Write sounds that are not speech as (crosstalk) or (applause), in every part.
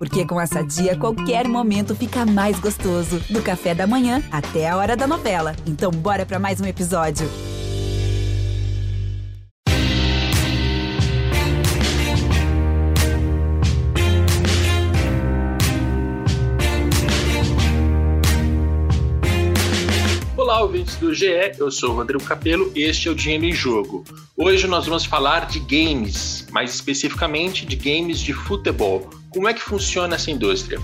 Porque com essa dia, qualquer momento fica mais gostoso. Do café da manhã até a hora da novela. Então, bora para mais um episódio. Olá, ouvintes do GE, eu sou Rodrigo Capello e este é o Dinheiro em Jogo. Hoje nós vamos falar de games, mais especificamente de games de futebol. Como é que funciona essa indústria?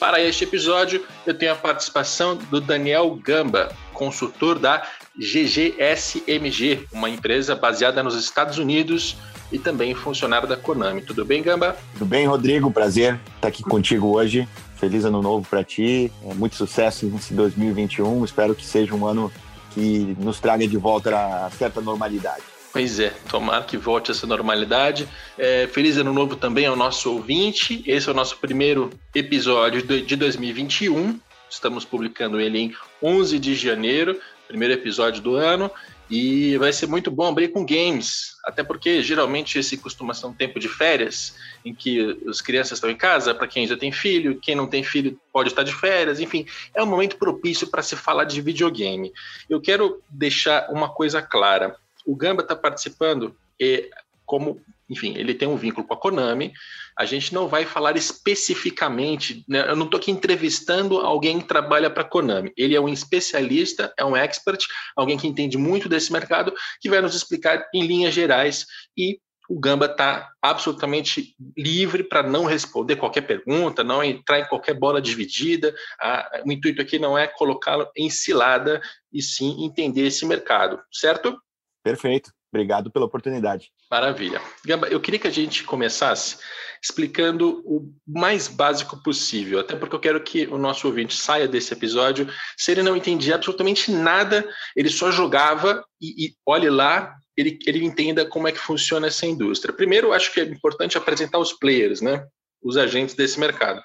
Para este episódio, eu tenho a participação do Daniel Gamba, consultor da GGSMG, uma empresa baseada nos Estados Unidos e também funcionário da Konami. Tudo bem, Gamba? Tudo bem, Rodrigo? Prazer estar aqui contigo hoje. Feliz ano novo para ti. É, muito sucesso nesse 2021. Espero que seja um ano que nos traga de volta a certa normalidade. Pois é, tomara que volte essa normalidade. É, feliz ano novo também ao nosso ouvinte. Esse é o nosso primeiro episódio de 2021. Estamos publicando ele em 11 de janeiro, primeiro episódio do ano. E vai ser muito bom abrir com games, até porque geralmente esse costuma ser um tempo de férias, em que as crianças estão em casa, para quem já tem filho, quem não tem filho pode estar de férias, enfim, é um momento propício para se falar de videogame. Eu quero deixar uma coisa clara: o Gamba está participando e, como enfim, ele tem um vínculo com a Konami. A gente não vai falar especificamente, né? eu não estou aqui entrevistando alguém que trabalha para a Konami. Ele é um especialista, é um expert, alguém que entende muito desse mercado, que vai nos explicar em linhas gerais e o Gamba está absolutamente livre para não responder qualquer pergunta, não entrar em qualquer bola dividida. o intuito aqui não é colocá-lo em cilada, e sim entender esse mercado, certo? Perfeito. Obrigado pela oportunidade. Maravilha. Gamba, eu queria que a gente começasse explicando o mais básico possível, até porque eu quero que o nosso ouvinte saia desse episódio se ele não entendia absolutamente nada, ele só jogava e, e olhe lá, ele, ele entenda como é que funciona essa indústria. Primeiro, acho que é importante apresentar os players, né? os agentes desse mercado.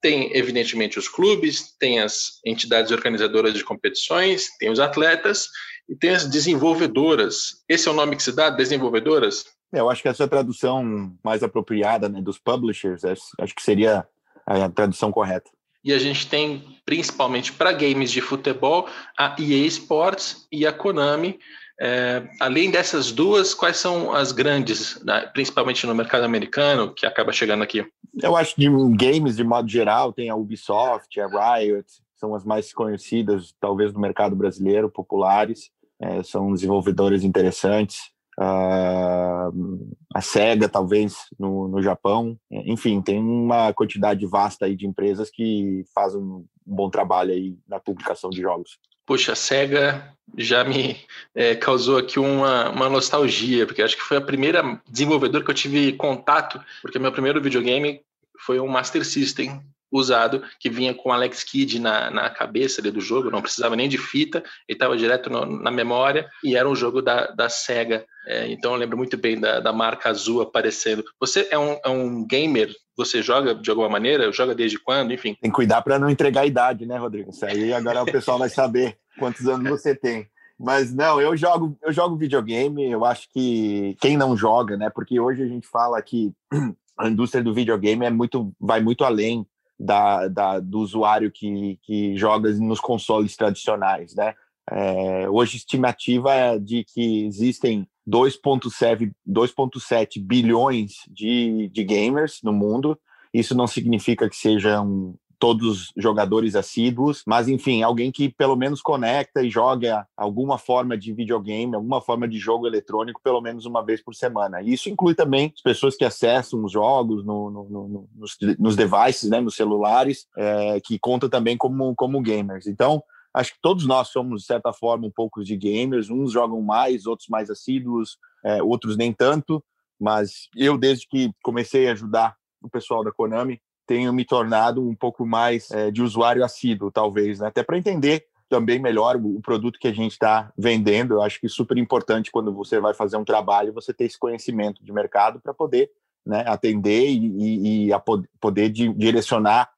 Tem, evidentemente, os clubes, tem as entidades organizadoras de competições, tem os atletas e tem as desenvolvedoras. Esse é o nome que se dá, desenvolvedoras? É, eu acho que essa é a tradução mais apropriada né, dos publishers, acho que seria a tradução correta. E a gente tem, principalmente para games de futebol, a EA Sports e a Konami. É, além dessas duas, quais são as grandes, né, principalmente no mercado americano, que acaba chegando aqui? Eu acho que games, de modo geral, tem a Ubisoft, a Riot, são as mais conhecidas, talvez, no mercado brasileiro, populares é, são desenvolvedores interessantes. Uh, a SEGA, talvez, no, no Japão. Enfim, tem uma quantidade vasta aí de empresas que fazem um bom trabalho aí na publicação de jogos. Poxa, a SEGA já me é, causou aqui uma, uma nostalgia, porque acho que foi a primeira desenvolvedora que eu tive contato, porque meu primeiro videogame foi um Master System usado que vinha com Alex Kidd na, na cabeça do jogo, não precisava nem de fita, ele estava direto no, na memória e era um jogo da, da SEGA. É, então eu lembro muito bem da, da marca azul aparecendo. Você é um, é um gamer? Você joga de alguma maneira? Joga desde quando? Enfim. Tem que cuidar para não entregar a idade, né, Rodrigo? Isso aí agora o pessoal vai saber quantos anos você tem. Mas não, eu jogo, eu jogo videogame, eu acho que quem não joga, né? Porque hoje a gente fala que (clears throat) a indústria do videogame é muito, vai muito além da, da, do usuário que, que joga nos consoles tradicionais, né? É, hoje estimativa é de que existem 2,7 bilhões de, de gamers no mundo. Isso não significa que sejam todos jogadores assíduos, mas enfim, alguém que pelo menos conecta e joga alguma forma de videogame, alguma forma de jogo eletrônico pelo menos uma vez por semana. E isso inclui também as pessoas que acessam os jogos no, no, no, nos, nos, devices, né, nos celulares, é, que conta também como, como gamers. Então, acho que todos nós somos, de certa forma, um pouco de gamers. Uns jogam mais, outros mais assíduos, é, outros nem tanto. Mas eu, desde que comecei a ajudar o pessoal da Konami, tenho me tornado um pouco mais é, de usuário assíduo, talvez, né? até para entender também melhor o produto que a gente está vendendo. Eu acho que é super importante quando você vai fazer um trabalho você ter esse conhecimento de mercado para poder né, atender e, e a poder direcionar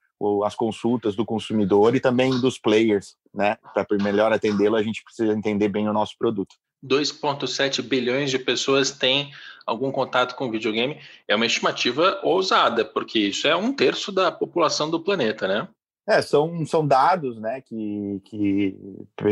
as consultas do consumidor e também dos players, né? Para melhor atendê-lo, a gente precisa entender bem o nosso produto. 2,7 bilhões de pessoas têm algum contato com videogame. É uma estimativa ousada, porque isso é um terço da população do planeta, né? É, são, são dados né, que, que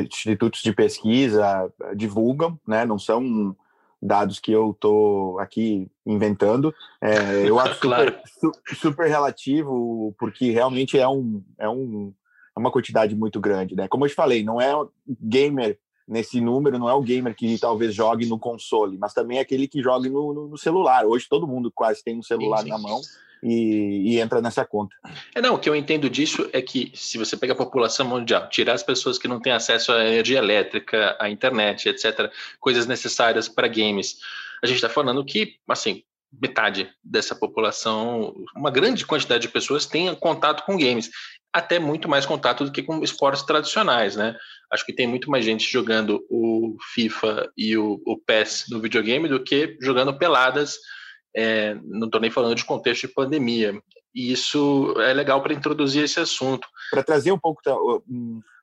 institutos de pesquisa divulgam, né, não são dados que eu estou aqui inventando. É, eu acho (laughs) claro. super, super relativo, porque realmente é, um, é, um, é uma quantidade muito grande. Né? Como eu te falei, não é gamer nesse número, não é o gamer que talvez jogue no console, mas também é aquele que joga no, no, no celular. Hoje todo mundo quase tem um celular sim, sim. na mão e, e, entra nessa conta. É, não, o que eu entendo disso é que se você pega a população mundial, tirar as pessoas que não têm acesso à energia elétrica, à internet, etc., coisas necessárias para games, a gente está falando que, assim, metade dessa população, uma grande quantidade de pessoas tem contato com games, até muito mais contato do que com esportes tradicionais, né? Acho que tem muito mais gente jogando o FIFA e o, o PES no videogame do que jogando peladas é, não estou nem falando de contexto de pandemia. E isso é legal para introduzir esse assunto. Para trazer um pouco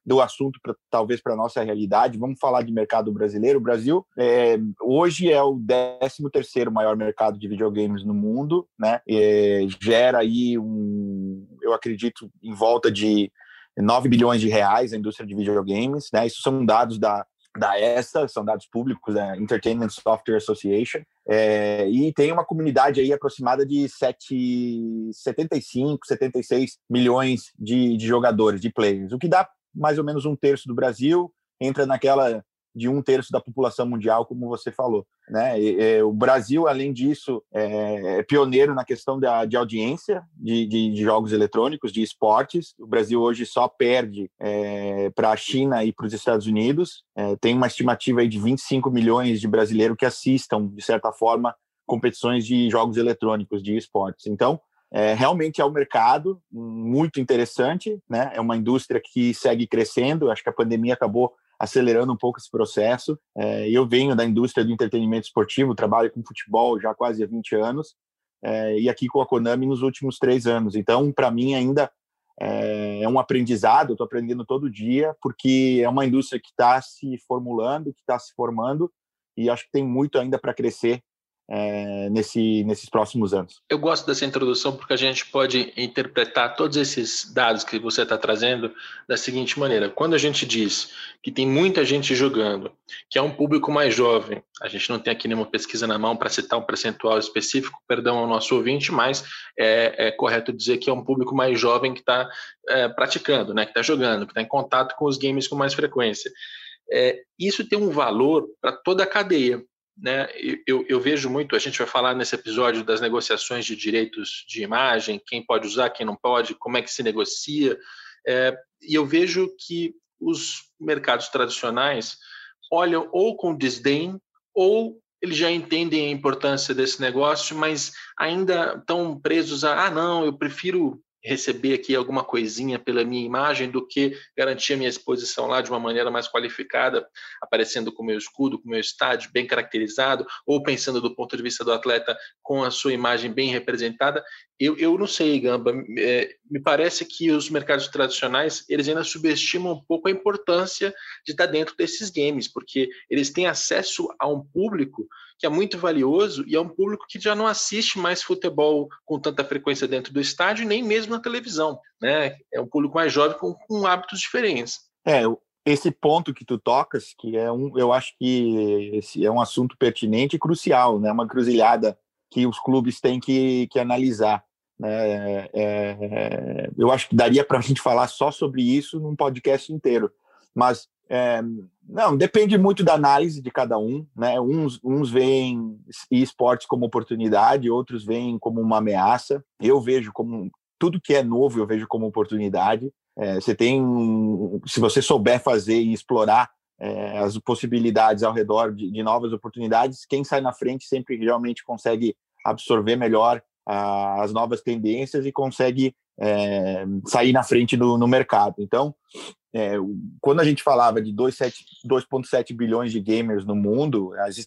do assunto, pra, talvez, para nossa realidade, vamos falar de mercado brasileiro. O Brasil é, hoje é o 13 maior mercado de videogames no mundo, né? É, gera aí, um, eu acredito, em volta de 9 bilhões de reais a indústria de videogames, né? Isso são dados da da ESA, são dados públicos, da Entertainment Software Association, é, e tem uma comunidade aí aproximada de 7, 75, 76 milhões de, de jogadores, de players, o que dá mais ou menos um terço do Brasil, entra naquela de um terço da população mundial, como você falou. Né? E, e, o Brasil, além disso, é, é pioneiro na questão da, de audiência de, de, de, jogos eletrônicos, de esportes. O Brasil hoje só perde é, para a China e para os Estados Unidos. É, tem uma estimativa aí de 25 milhões de brasileiros que assistam, de certa forma, competições de jogos eletrônicos, de esportes. Então, é, realmente é um mercado muito interessante, né? É uma indústria que segue crescendo. Acho que a pandemia acabou acelerando um pouco esse processo. É, eu venho da indústria do entretenimento esportivo, trabalho com futebol já quase há 20 anos, é, e aqui com a Konami nos últimos três anos. Então, para mim, ainda é, é um aprendizado, estou aprendendo todo dia, porque é uma indústria que está se formulando, que está se formando, e acho que tem muito ainda para crescer é, nesse, nesses próximos anos. Eu gosto dessa introdução porque a gente pode interpretar todos esses dados que você está trazendo da seguinte maneira: quando a gente diz que tem muita gente jogando, que é um público mais jovem, a gente não tem aqui nenhuma pesquisa na mão para citar um percentual específico, perdão ao nosso ouvinte, mas é, é correto dizer que é um público mais jovem que está é, praticando, né, que está jogando, que está em contato com os games com mais frequência. É, isso tem um valor para toda a cadeia né, eu, eu, vejo muito, a gente vai falar nesse episódio das negociações de direitos de imagem, quem pode usar, quem não pode, como é que se negocia, é, e eu vejo que os mercados tradicionais olham ou com desdém ou eles já entendem a importância desse negócio, mas ainda estão presos a, ah, não, eu prefiro receber aqui alguma coisinha pela minha imagem do que garantir a minha exposição lá de uma maneira mais qualificada, aparecendo com o meu escudo, com o meu estádio bem caracterizado, ou pensando do ponto de vista do atleta com a sua imagem bem representada. Eu, eu não sei, Gamba, é, me parece que os mercados tradicionais, eles ainda subestimam um pouco a importância de estar dentro desses games, porque eles têm acesso a um público que é muito valioso e é um público que já não assiste mais futebol com tanta frequência dentro do estádio, nem mesmo na televisão. Né? É um público mais jovem com, com hábitos diferentes. É, esse ponto que tu tocas, que é um, eu acho que esse é um assunto pertinente e crucial, né? Uma cruzilhada que os clubes têm que, que analisar. Né? É, é eu acho que daria para a gente falar só sobre isso num podcast inteiro, mas é, não, depende muito da análise de cada um, né? Uns, uns veem esportes como oportunidade, outros veem como uma ameaça. Eu vejo como tudo que é novo, eu vejo como oportunidade. É, você tem, se você souber fazer e explorar é, as possibilidades ao redor de, de, novas oportunidades, quem sai na frente sempre realmente consegue absorver melhor as novas tendências e consegue é, sair na frente do, no mercado. Então, é, quando a gente falava de 2,7 bilhões de gamers no mundo, as,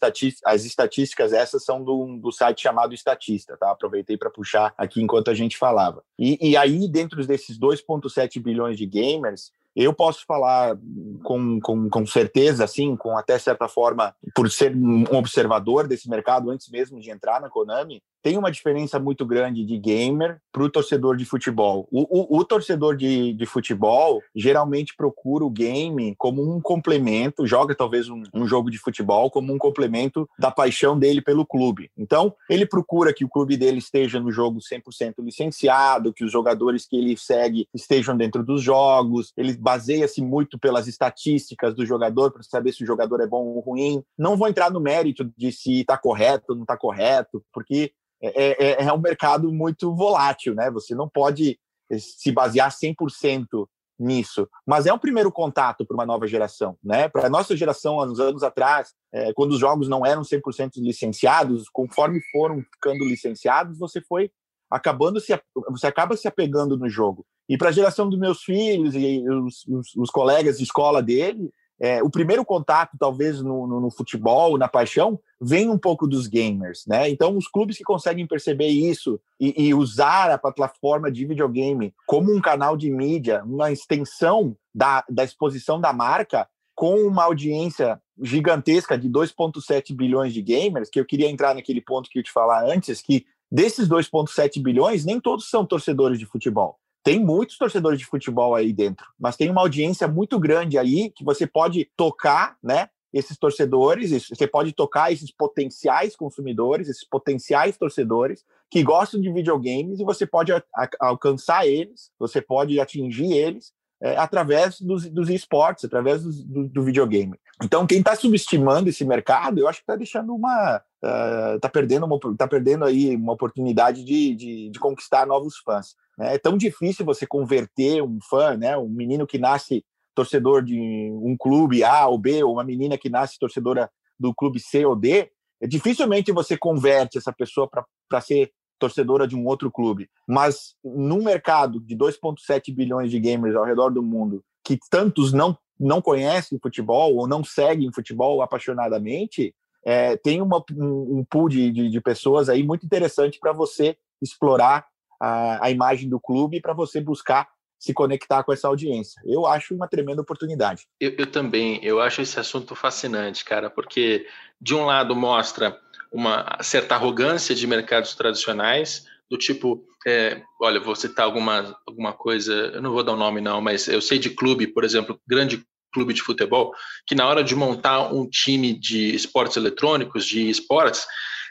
as estatísticas essas são do, do, site chamado Estatista, tá? Aproveitei para puxar aqui enquanto a gente falava. E, e aí, dentro desses 2,7 bilhões de gamers, Eu posso falar com, com, com certeza, assim, com até certa forma, por ser um observador desse mercado antes mesmo de entrar na Konami, tem uma diferença muito grande de gamer para o torcedor de futebol. O, o, o torcedor de, de, futebol geralmente procura o game como um complemento, joga talvez um, um, jogo de futebol como um complemento da paixão dele pelo clube. Então, ele procura que o clube dele esteja no jogo 100% licenciado, que os jogadores que ele segue estejam dentro dos jogos, ele baseia-se muito pelas estatísticas do jogador para saber se o jogador é bom ou ruim. Não vou entrar no mérito de se está correto ou não está correto, porque é, é, é um mercado muito volátil, né? Você não pode se basear 100% nisso. Mas é um primeiro contato para uma nova geração, né? Para a nossa geração, há uns anos atrás, é, quando os jogos não eram 100% licenciados, conforme foram ficando licenciados, você foi acabando se você acaba se apegando no jogo. E para a geração dos meus filhos e os, os, os colegas de escola dele, é, o primeiro contato, talvez, no, no, no, futebol, na paixão, vem um pouco dos gamers, né? Então, os clubes que conseguem perceber isso e, e, usar a plataforma de videogame como um canal de mídia, uma extensão da, da exposição da marca, com uma audiência gigantesca de 2,7 bilhões de gamers, que eu queria entrar naquele ponto que eu te falar antes, que desses 2,7 bilhões, nem todos são torcedores de futebol tem muitos torcedores de futebol aí dentro, mas tem uma audiência muito grande aí que você pode tocar, né? Esses torcedores, você pode tocar esses potenciais consumidores, esses potenciais torcedores que gostam de videogames e você pode alcançar eles, você pode atingir eles é, através dos, dos esportes, através do, do, videogame. Então, quem está subestimando esse mercado, eu acho que está deixando uma. uh, perdendo, tá perdendo aí uma oportunidade de, de, de conquistar novos fãs. Né? É tão difícil você converter um fã, né? um menino que nasce torcedor de um clube A ou B, ou uma menina que nasce torcedora do clube C ou D, é, dificilmente você converte essa pessoa para ser torcedora de um outro clube. Mas num mercado de 2,7 bilhões de gamers ao redor do mundo, que tantos não, não conhecem futebol ou não seguem futebol apaixonadamente, é, tem uma, um, um pool de, de, de pessoas aí muito interessante para você explorar a, a imagem do clube para você buscar se conectar com essa audiência. Eu acho uma tremenda oportunidade. Eu, eu, também, eu acho esse assunto fascinante, cara, porque de um lado mostra uma certa arrogância de mercados tradicionais, do tipo, é, olha, vou citar alguma, alguma coisa, eu não vou dar o um nome não, mas eu sei de clube, por exemplo, grande clube de futebol, que na hora de montar um time de esportes eletrônicos, de esportes,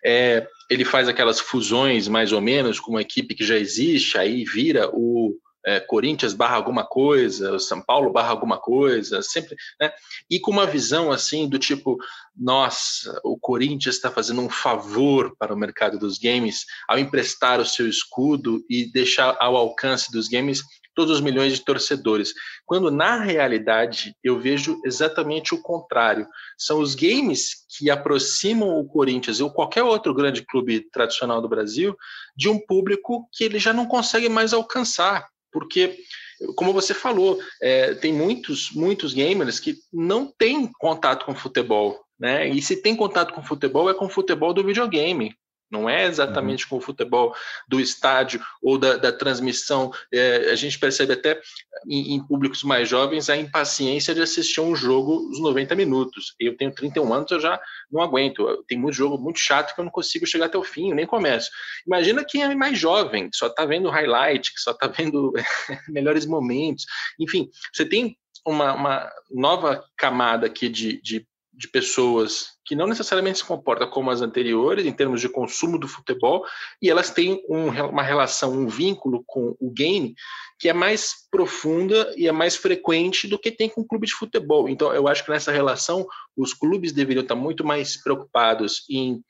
é, ele faz aquelas fusões mais ou menos com uma equipe que já existe, aí vira o é, Corinthians barra alguma coisa, o São Paulo barra alguma coisa, sempre, né? E com uma visão assim do tipo, nossa, o Corinthians está fazendo um favor para o mercado dos games ao emprestar o seu escudo e deixar ao alcance dos games todos os milhões de torcedores. Quando na realidade eu vejo exatamente o contrário. São os games que aproximam o Corinthians ou qualquer outro grande clube tradicional do Brasil de um público que ele já não consegue mais alcançar, porque como você falou, é, tem muitos, muitos gamers que não têm contato com futebol, né? E se tem contato com futebol, é com futebol do videogame. Não é exatamente uhum. com o futebol do estádio ou da, da transmissão. É, a gente percebe até em, em, públicos mais jovens a impaciência de assistir um jogo os 90 minutos. Eu tenho 31 anos, eu já não aguento. Tem muito jogo muito chato que eu não consigo chegar até o fim, eu nem começo. Imagina quem é mais jovem, que só está vendo highlight, que só está vendo (laughs) melhores momentos. Enfim, você tem uma, uma nova camada aqui de, de de pessoas que não necessariamente se comportam como as anteriores em termos de consumo do futebol e elas têm um, uma relação, um vínculo com o game que é mais profunda e é mais frequente do que tem com o clube de futebol. Então, eu acho que nessa relação os clubes deveriam estar muito mais preocupados em,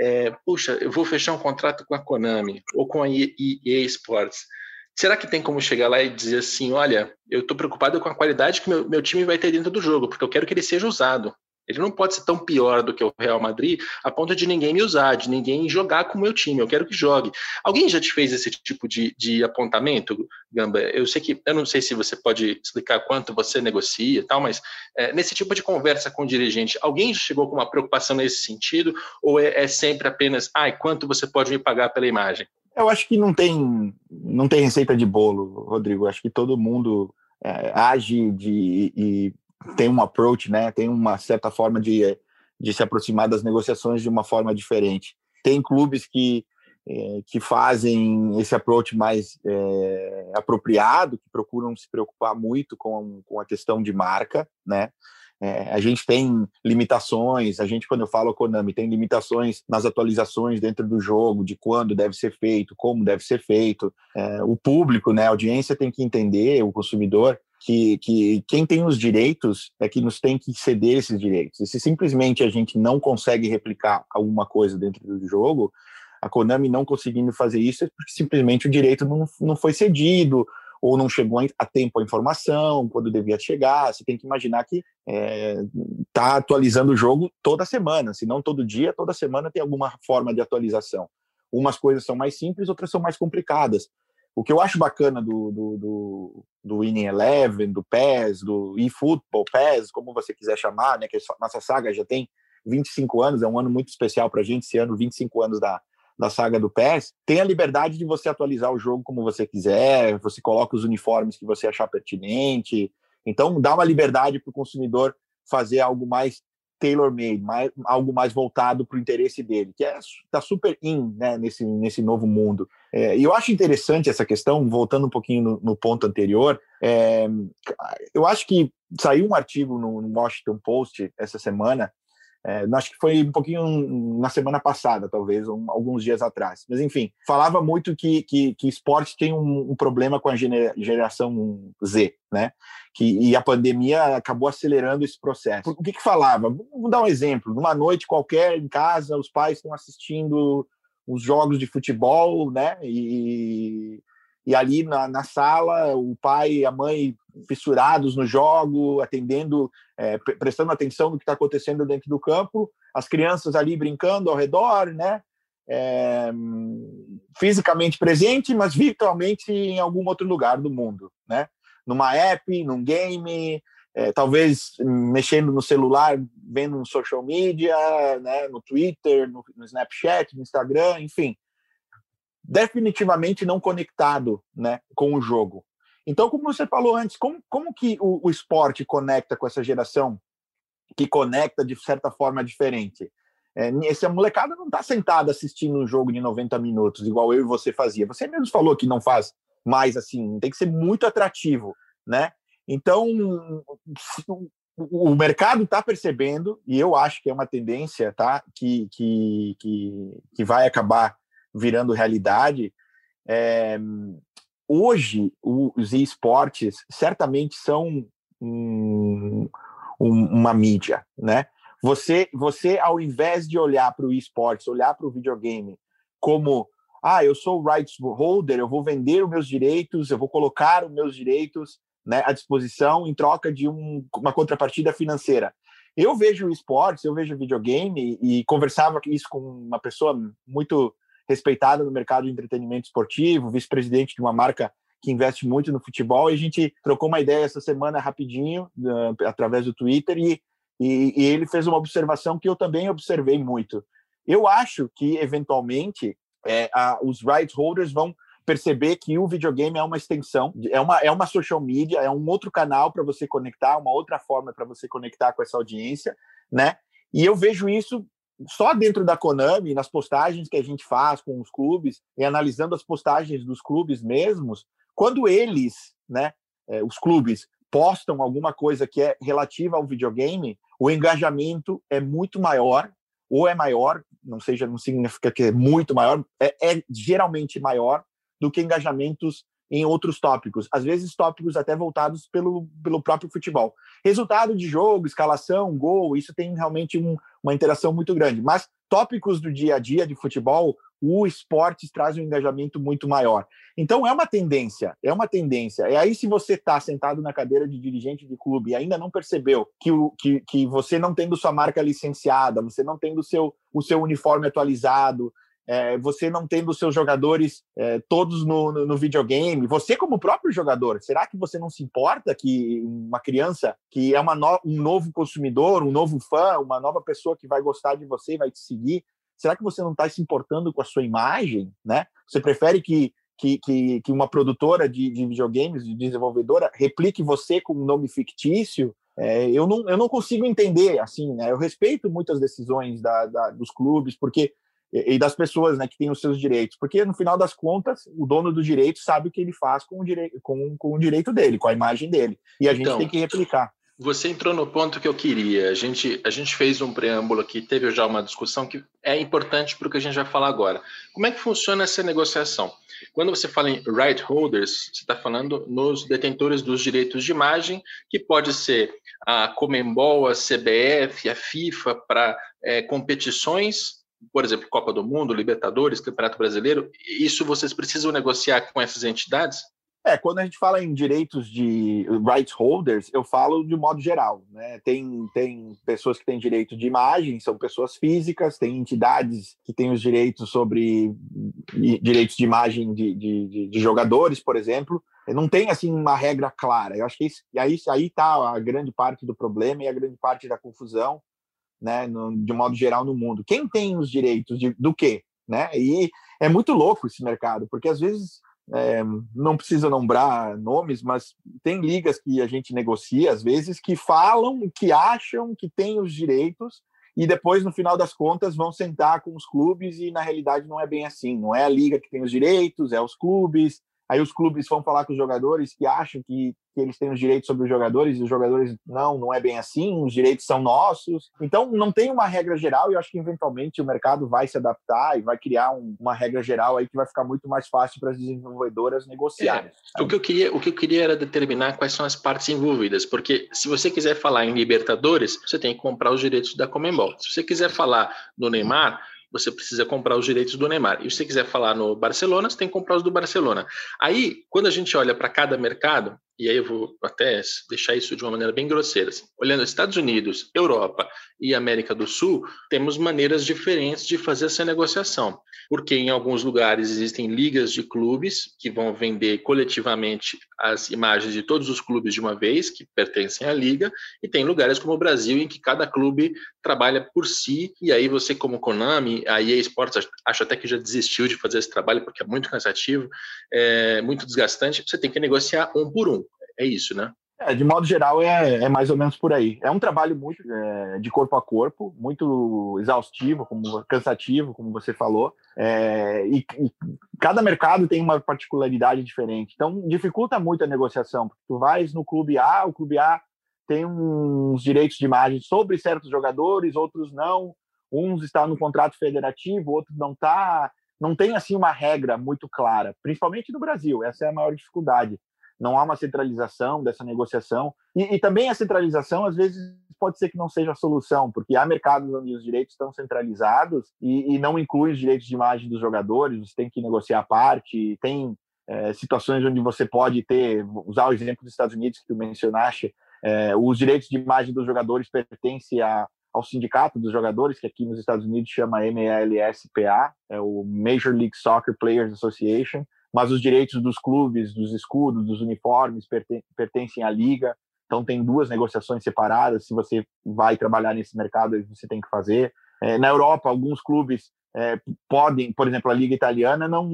é, puxa, eu vou fechar um contrato com a Konami ou com a EA Sports. Será que tem como chegar lá e dizer assim, olha, eu estou preocupado com a qualidade que meu, meu time vai ter dentro do jogo, porque eu quero que ele seja usado. Ele não pode ser tão pior do que o Real Madrid a ponto de ninguém me usar, de ninguém jogar com o meu time. Eu quero que jogue. Alguém já te fez esse tipo de, de apontamento, Gamba? Eu sei que eu não sei se você pode explicar quanto você negocia e tal, mas é, nesse tipo de conversa com o dirigente, alguém chegou com uma preocupação nesse sentido? Ou é, é sempre apenas, ai, quanto você pode me pagar pela imagem? Eu acho que não tem, não tem receita de bolo, Rodrigo. Acho que todo mundo é, age de, e tem um approach, né? Tem uma certa forma de, de se aproximar das negociações de uma forma diferente. Tem clubes que é, que fazem esse approach mais é, apropriado, que procuram se preocupar muito com, com a questão de marca, né? É, a gente tem limitações, a gente, quando eu falo Konami, tem limitações nas atualizações dentro do jogo, de quando deve ser feito, como deve ser feito. O público, né, a audiência tem que entender, o consumidor, que, que quem tem os direitos é que nos tem que ceder esses direitos. E se simplesmente a gente não consegue replicar alguma coisa dentro do jogo, a Konami não conseguindo fazer isso é porque simplesmente o direito não, não foi cedido, ou não chegou a tempo a informação, quando devia chegar. Você tem que imaginar que está é, tá atualizando o jogo toda semana, se não todo dia, toda semana tem alguma forma de atualização. Umas coisas são mais simples, outras são mais complicadas. O que eu acho bacana do, do, do, do Winning Eleven, do PES, do eFootball, PES, como você quiser chamar, né, que a nossa saga já tem 25 anos, é um ano muito especial para a gente, esse ano, 25 anos da, da saga do PES, tem a liberdade de você atualizar o jogo como você quiser, você coloca os uniformes que você achar pertinente. Então, dá uma liberdade para o consumidor fazer algo mais tailor-made, mais, algo mais voltado para o interesse dele, que está é, tá super in né, nesse, nesse novo mundo. É, e eu acho interessante essa questão, voltando um pouquinho no, no ponto anterior, é, eu acho que saiu um artigo no, no Washington Post essa semana é, acho que foi um pouquinho na semana passada, talvez, um, alguns dias atrás. Mas, enfim, falava muito que, que, que esporte tem um, um, problema com a geração Z, né? Que, e a pandemia acabou acelerando esse processo. O que, que falava? Vamos dar um exemplo. Numa noite qualquer, em casa, os pais estão assistindo os jogos de futebol, né? E e ali na, na, sala o pai e a mãe fissurados no jogo, atendendo, é, prestando atenção no que está acontecendo dentro do campo, as crianças ali brincando ao redor, né? É, fisicamente presente, mas virtualmente em algum outro lugar do mundo, né? Numa app, num game, é, talvez mexendo no celular, vendo no social media, né? No Twitter, no, no Snapchat, no Instagram, enfim definitivamente não conectado né, com o jogo. Então, como você falou antes, como, como que o, o esporte conecta com essa geração que conecta de certa forma diferente? É, essa molecada não está sentada assistindo um jogo de 90 minutos, igual eu e você fazia. Você mesmo falou que não faz mais assim, tem que ser muito atrativo, né? Então, o mercado está percebendo, e eu acho que é uma tendência, tá? Que, que, que, que vai acabar virando realidade. É, hoje, os esportes certamente são um, um, uma mídia, né? Você, você, ao invés de olhar para o esportes, olhar para o videogame como ah, eu sou rights holder, eu vou vender os meus direitos, eu vou colocar os meus direitos né, à disposição em troca de um, uma contrapartida financeira. Eu vejo esportes, eu vejo videogame e conversava isso com uma pessoa muito respeitada no mercado de entretenimento esportivo, vice-presidente de uma marca que investe muito no futebol, e a gente trocou uma ideia essa semana rapidinho, uh, através do Twitter, e, e, e, ele fez uma observação que eu também observei muito. Eu acho que, eventualmente, é, a, os rights holders vão perceber que o videogame é uma extensão, é uma, é uma social media, é um outro canal para você conectar, uma outra forma para você conectar com essa audiência, né? E eu vejo isso só dentro da Konami, nas postagens que a gente faz com os clubes, e analisando as postagens dos clubes mesmos, quando eles, né, é, os clubes, postam alguma coisa que é relativa ao videogame, o engajamento é muito maior, ou é maior, não seja, não significa que é muito maior, é, é geralmente maior do que engajamentos em outros tópicos, às vezes tópicos até voltados pelo, pelo próprio futebol. Resultado de jogo, escalação, gol, isso tem realmente um, uma interação muito grande. Mas tópicos do dia a dia de futebol, o esporte traz um engajamento muito maior. Então é uma tendência, é uma tendência. E aí, se você está sentado na cadeira de dirigente de clube e ainda não percebeu que, o, que, que você não tendo sua marca licenciada, você não tendo seu, o seu uniforme atualizado, é, você não tendo os seus jogadores é, todos no, no, no, videogame, você como próprio jogador, será que você não se importa que uma criança que é uma no, um novo consumidor, um novo fã, uma nova pessoa que vai gostar de você vai te seguir, será que você não está se importando com a sua imagem, né? Você prefere que que, que, que uma produtora de, de, videogames, de desenvolvedora, replique você com um nome fictício, é, eu, não, eu não consigo entender, assim, né? Eu respeito muitas decisões da, da, dos clubes, porque e, das pessoas né, que têm os seus direitos, porque no final das contas, o dono do direito sabe o que ele faz com o, direito, com, com o direito dele, com a imagem dele, e a gente então, tem que replicar. Você entrou no ponto que eu queria. A gente, a gente fez um preâmbulo aqui, teve já uma discussão que é importante para o que a gente vai falar agora. Como é que funciona essa negociação? Quando você fala em right holders, você está falando nos detentores dos direitos de imagem, que pode ser a Comembol, a CBF, a FIFA, para é, competições, por exemplo, Copa do Mundo, Libertadores, Campeonato Brasileiro. Isso vocês precisam negociar com essas entidades? É, quando a gente fala em direitos de rights holders, eu falo de modo geral. Né? Tem, tem pessoas que têm direito de imagem, são pessoas físicas, tem entidades que têm os direitos sobre direitos de imagem de, de, de jogadores, por exemplo. Não tem assim uma regra clara. Eu acho que isso, e aí aí está a grande parte do problema e a grande parte da confusão, né? No, de modo geral no mundo. Quem tem os direitos de, do quê? Né? E é muito louco esse mercado, porque às vezes é, não precisa nombrar nomes, mas tem ligas que a gente negocia às vezes que falam, que acham que têm os direitos e depois no final das contas vão sentar com os clubes e na realidade não é bem assim. Não é a liga que tem os direitos, é os clubes. Aí os clubes vão falar com os jogadores que acham que, que eles têm os direitos sobre os jogadores, e os jogadores, não, não é bem assim, os direitos são nossos. Então, não tem uma regra geral, e eu acho que eventualmente o mercado vai se adaptar e vai criar um, uma regra geral aí que vai ficar muito mais fácil para as desenvolvedoras negociarem. É, o, que eu queria, o que eu queria era determinar quais são as partes envolvidas, porque se você quiser falar em Libertadores, você tem que comprar os direitos da Comembol. Se você quiser falar do Neymar, você precisa comprar os direitos do Neymar. E se você quiser falar no Barcelona, você tem que comprar os do Barcelona. Aí, quando a gente olha para cada mercado, e aí eu vou até deixar isso de uma maneira bem grosseira. Assim. Olhando Estados Unidos, Europa e América do Sul, temos maneiras diferentes de fazer essa negociação, porque em alguns lugares existem ligas de clubes que vão vender coletivamente as imagens de todos os clubes de uma vez, que pertencem à liga, e tem lugares como o Brasil em que cada clube trabalha por si, e aí você como Konami, a EA Sports, acho até que já desistiu de fazer esse trabalho porque é muito cansativo, é muito desgastante, você tem que negociar um por um. É isso, né? É, de modo geral, é, é, mais ou menos por aí. É um trabalho muito é, de corpo a corpo, muito exaustivo, como cansativo, como você falou. É, e, e, cada mercado tem uma particularidade diferente. Então, dificulta muito a negociação. Porque tu vais no clube A, o clube A tem uns direitos de imagem sobre certos jogadores, outros não. Uns estão no contrato federativo, outros não está. Não tem assim uma regra muito clara, principalmente no Brasil. Essa é a maior dificuldade não há uma centralização dessa negociação. E, e, também a centralização, às vezes, pode ser que não seja a solução, porque há mercados onde os direitos estão centralizados e, e não inclui os direitos de imagem dos jogadores, você tem que negociar a parte, tem é, situações onde você pode ter, usar o exemplo dos Estados Unidos que tu mencionaste, é, os direitos de imagem dos jogadores pertencem a, ao sindicato dos jogadores, que aqui nos Estados Unidos chama MLSPA, é o Major League Soccer Players Association, mas os direitos dos clubes, dos escudos, dos uniformes pertencem à liga. Então tem duas negociações separadas. Se você vai trabalhar nesse mercado, você tem que fazer. É, na Europa, alguns clubes é, podem, por exemplo, a liga italiana não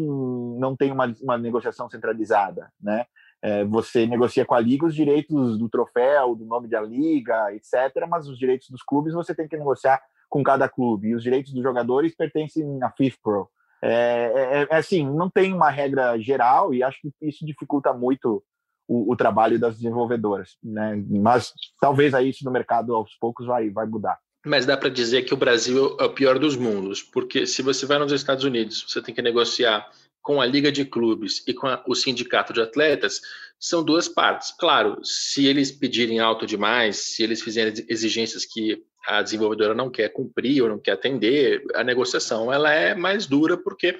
não tem uma, uma negociação centralizada, né? É, você negocia com a liga os direitos do troféu, do nome da liga, etc. Mas os direitos dos clubes você tem que negociar com cada clube. E os direitos dos jogadores pertencem à FIFPro. É, é, é, assim, não tem uma regra geral e acho que isso dificulta muito o, o, trabalho das desenvolvedoras, né? Mas talvez aí isso no mercado aos poucos vai, vai mudar. Mas dá para dizer que o Brasil é o pior dos mundos, porque se você vai nos Estados Unidos, você tem que negociar com a liga de clubes e com a, o sindicato de atletas, são duas partes. Claro, se eles pedirem alto demais, se eles fizerem exigências que a desenvolvedora não quer cumprir ou não quer atender, a negociação ela é mais dura porque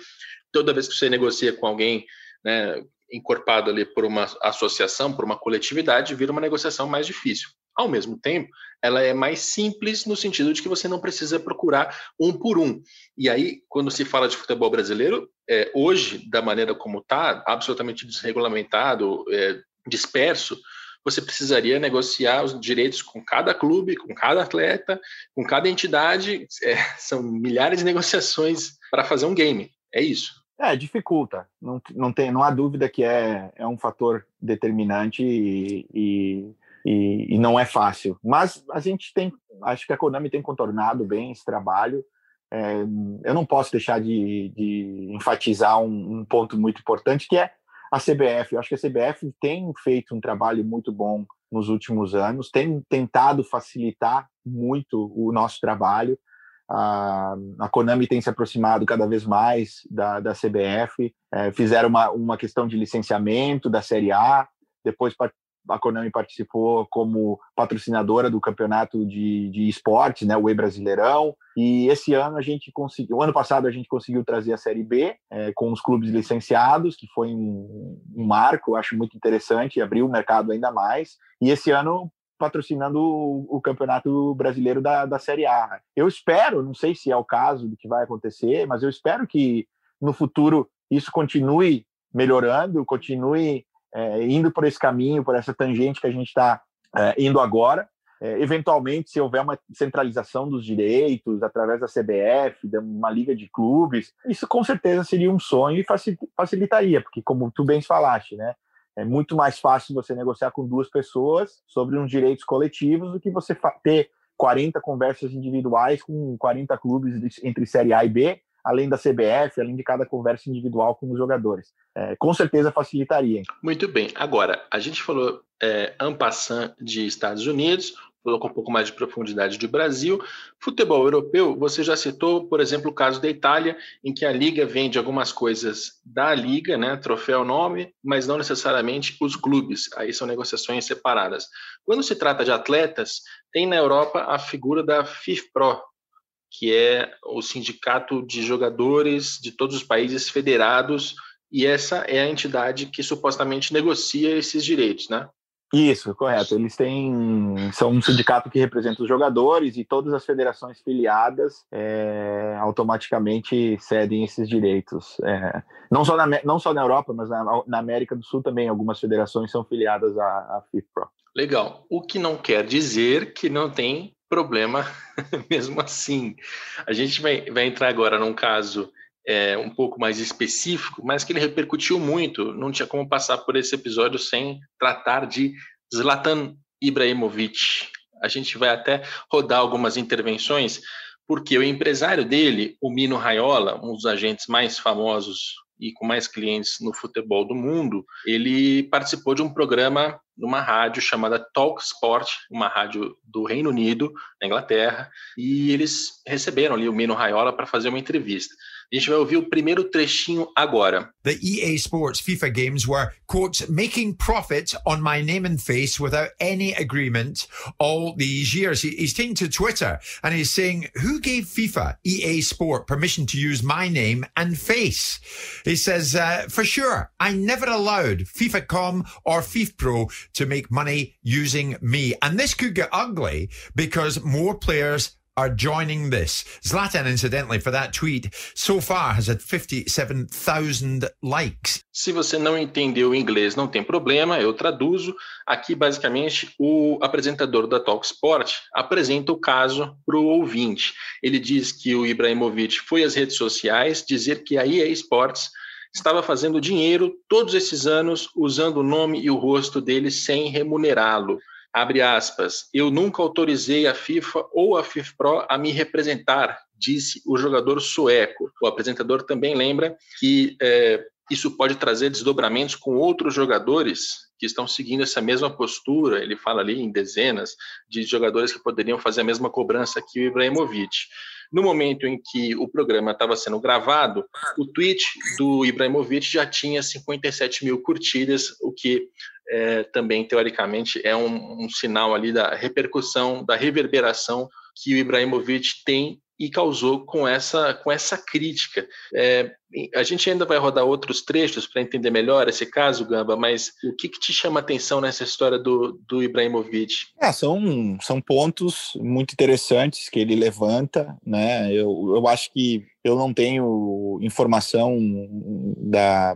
toda vez que você negocia com alguém né, encorpado ali por uma associação, por uma coletividade, vira uma negociação mais difícil. Ao mesmo tempo, ela é mais simples no sentido de que você não precisa procurar um por um. E aí, quando se fala de futebol brasileiro, é, hoje, da maneira como está, absolutamente desregulamentado, é, disperso, você precisaria negociar os direitos com cada clube, com cada atleta, com cada entidade. (laughs) É, são milhares de negociações para fazer um game. É isso. É, dificulta. Não, não, tem, não há dúvida que é, é um fator determinante e, e, e, e não é fácil. Mas a gente tem, acho que a Konami tem contornado bem esse trabalho. É, eu não posso deixar de, de enfatizar um, um, ponto muito importante, que é a CBF. Eu acho que a CBF tem feito um trabalho muito bom nos últimos anos, tem tentado facilitar muito o nosso trabalho. A, Konami tem se aproximado cada vez mais da, da CBF, é, fizeram uma, uma questão de licenciamento da Série A, depois a Konami participou como patrocinadora do campeonato de, de esportes, né, o E Brasileirão, e esse ano a gente conseguiu, o ano passado a gente conseguiu trazer a Série B é, com os clubes licenciados, que foi um, um marco, acho muito interessante, abriu o mercado ainda mais, e esse ano patrocinando o, Campeonato Brasileiro da, da Série A. Eu espero, não sei se é o caso do que vai acontecer, mas eu espero que no futuro isso continue melhorando, continue é, indo por esse caminho, por essa tangente que a gente está é, indo agora. É, eventualmente, se houver uma centralização dos direitos através da CBF, de uma liga de clubes, isso com certeza seria um sonho e facilitaria, porque como tu bem falaste, né? É muito mais fácil você negociar com duas pessoas sobre uns direitos coletivos do que você ter 40 conversas individuais com 40 clubes entre Série A e B, além da CBF, além de cada conversa individual com os jogadores. É, com certeza facilitaria. Muito bem. Agora, a gente falou é, ampassant de Estados Unidos, colocou um pouco mais de profundidade do Brasil. Futebol europeu, você já citou, por exemplo, o caso da Itália, em que a Liga vende algumas coisas da Liga, né, troféu nome, mas não necessariamente os clubes. Aí são negociações separadas. Quando se trata de atletas, tem na Europa a figura da FIFPRO, que é o sindicato de jogadores de todos os países federados, e essa é a entidade que supostamente negocia esses direitos, né? Isso, correto. Eles têm. São um sindicato que representa os jogadores e todas as federações filiadas é, automaticamente cedem esses direitos. É, não, só na, não só na Europa, mas na, na, América do Sul também algumas federações são filiadas à, à FIFPro. Legal. O que não quer dizer que não tem problema (laughs) mesmo assim. A gente vai, vai entrar agora num caso é, um pouco mais específico, mas que ele repercutiu muito. Não tinha como passar por esse episódio sem tratar de Zlatan Ibrahimovic. A gente vai até rodar algumas intervenções, porque o empresário dele, o Mino Raiola, um dos agentes mais famosos e com mais clientes no futebol do mundo, ele participou de um programa numa rádio chamada Talk Sport, uma rádio do Reino Unido, na Inglaterra, e eles receberam ali o Mino Raiola para fazer uma entrevista. Gente vai ouvir o primeiro trechinho agora. The EA Sports FIFA games were, quote, making profit on my name and face without any agreement all these years. He's taken to Twitter and he's saying, who gave FIFA, EA Sport, permission to use my name and face? He says, uh, for sure, I never allowed FIFA.com or FIFPro to make money using me. And this could get ugly because more players are joining this. Zlatan, incidentally, for that tweet, so far has had 57,000 likes. Se você não entendeu o inglês, não tem problema, eu traduzo. Aqui, basicamente, o apresentador da Talksport apresenta o caso para o ouvinte. Ele diz que o Ibrahimovic foi às redes sociais dizer que a EA Sports estava fazendo dinheiro todos esses anos usando o nome e o rosto dele sem remunerá-lo abre aspas, eu nunca autorizei a FIFA ou a FIFPro a me representar, disse o jogador sueco. O apresentador também lembra que é, isso pode trazer desdobramentos com outros jogadores que estão seguindo essa mesma postura. Ele fala ali em dezenas de jogadores que poderiam fazer a mesma cobrança que o Ibrahimovic. No momento em que o programa estava sendo gravado, o tweet do Ibrahimovic já tinha 57 mil curtidas, o que é, também, teoricamente, é um, um sinal ali da repercussão, da reverberação que o Ibrahimovic tem e causou com essa, com essa crítica. É, a gente ainda vai rodar outros trechos para entender melhor esse caso, Gamba, mas o que, que te chama atenção nessa história do, do Ibrahimovic? É, são, são pontos muito interessantes que ele levanta, né? Eu, eu acho que eu não tenho informação da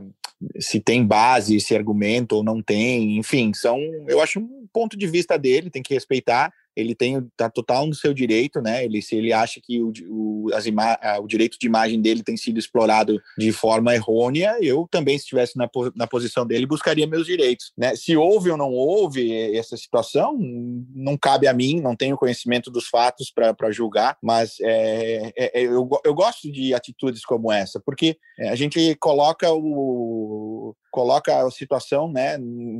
se tem base esse argumento ou não tem, enfim, são, eu acho um ponto de vista dele, tem que respeitar ele tem tá total no seu direito, né? Ele se ele acha que o, o, as o direito de imagem dele tem sido explorado de forma errônea, eu também se estivesse na, na posição dele buscaria meus direitos, né? Se houve ou não houve essa situação, não cabe a mim, não tenho conhecimento dos fatos para julgar, mas é, é, é, eu, eu gosto de atitudes como essa, porque é, a gente coloca o coloca a situação né,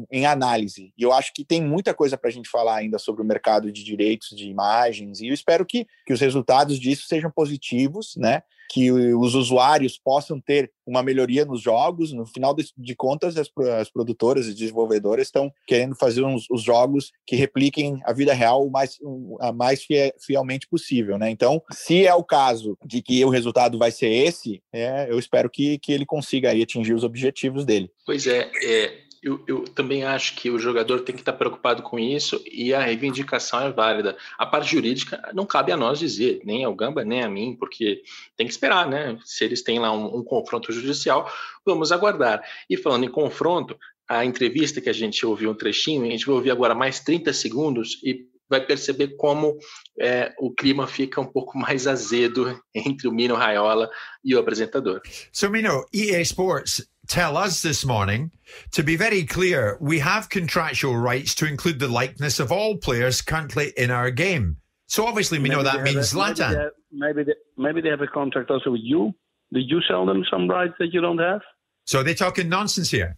em análise. E eu acho que tem muita coisa para a gente falar ainda sobre o mercado de direitos de imagens, e eu espero que, que os resultados disso sejam positivos, né? Que os usuários possam ter uma melhoria nos jogos. No final de, contas, as, as, produtoras e desenvolvedoras estão querendo fazer uns, os jogos que repliquem a vida real o mais, a mais fielmente possível. Né? Então, se é o caso de que o resultado vai ser esse, é, eu espero que, que ele consiga aí atingir os objetivos dele. Pois é, é eu, eu, também acho que o jogador tem que estar preocupado com isso e a reivindicação é válida. A parte jurídica não cabe a nós dizer, nem ao Gamba, nem a mim, porque tem que esperar, né? Se eles têm lá um, um confronto judicial, vamos aguardar. E falando em confronto, a entrevista que a gente ouviu um trechinho, a gente vai ouvir agora mais 30 segundos e vai perceber como é, o clima fica um pouco (laughs) mais azedo entre o Mino Raiola e o apresentador. So, Mino, EA Sports tell us this morning to be very clear, we have contractual rights to include the likeness of all players currently in our game. So obviously we maybe know that means a, Zlatan. Maybe they, maybe, they, maybe they have a contract also with you. Did you sell them some rights that you don't have? So they're they talking nonsense here?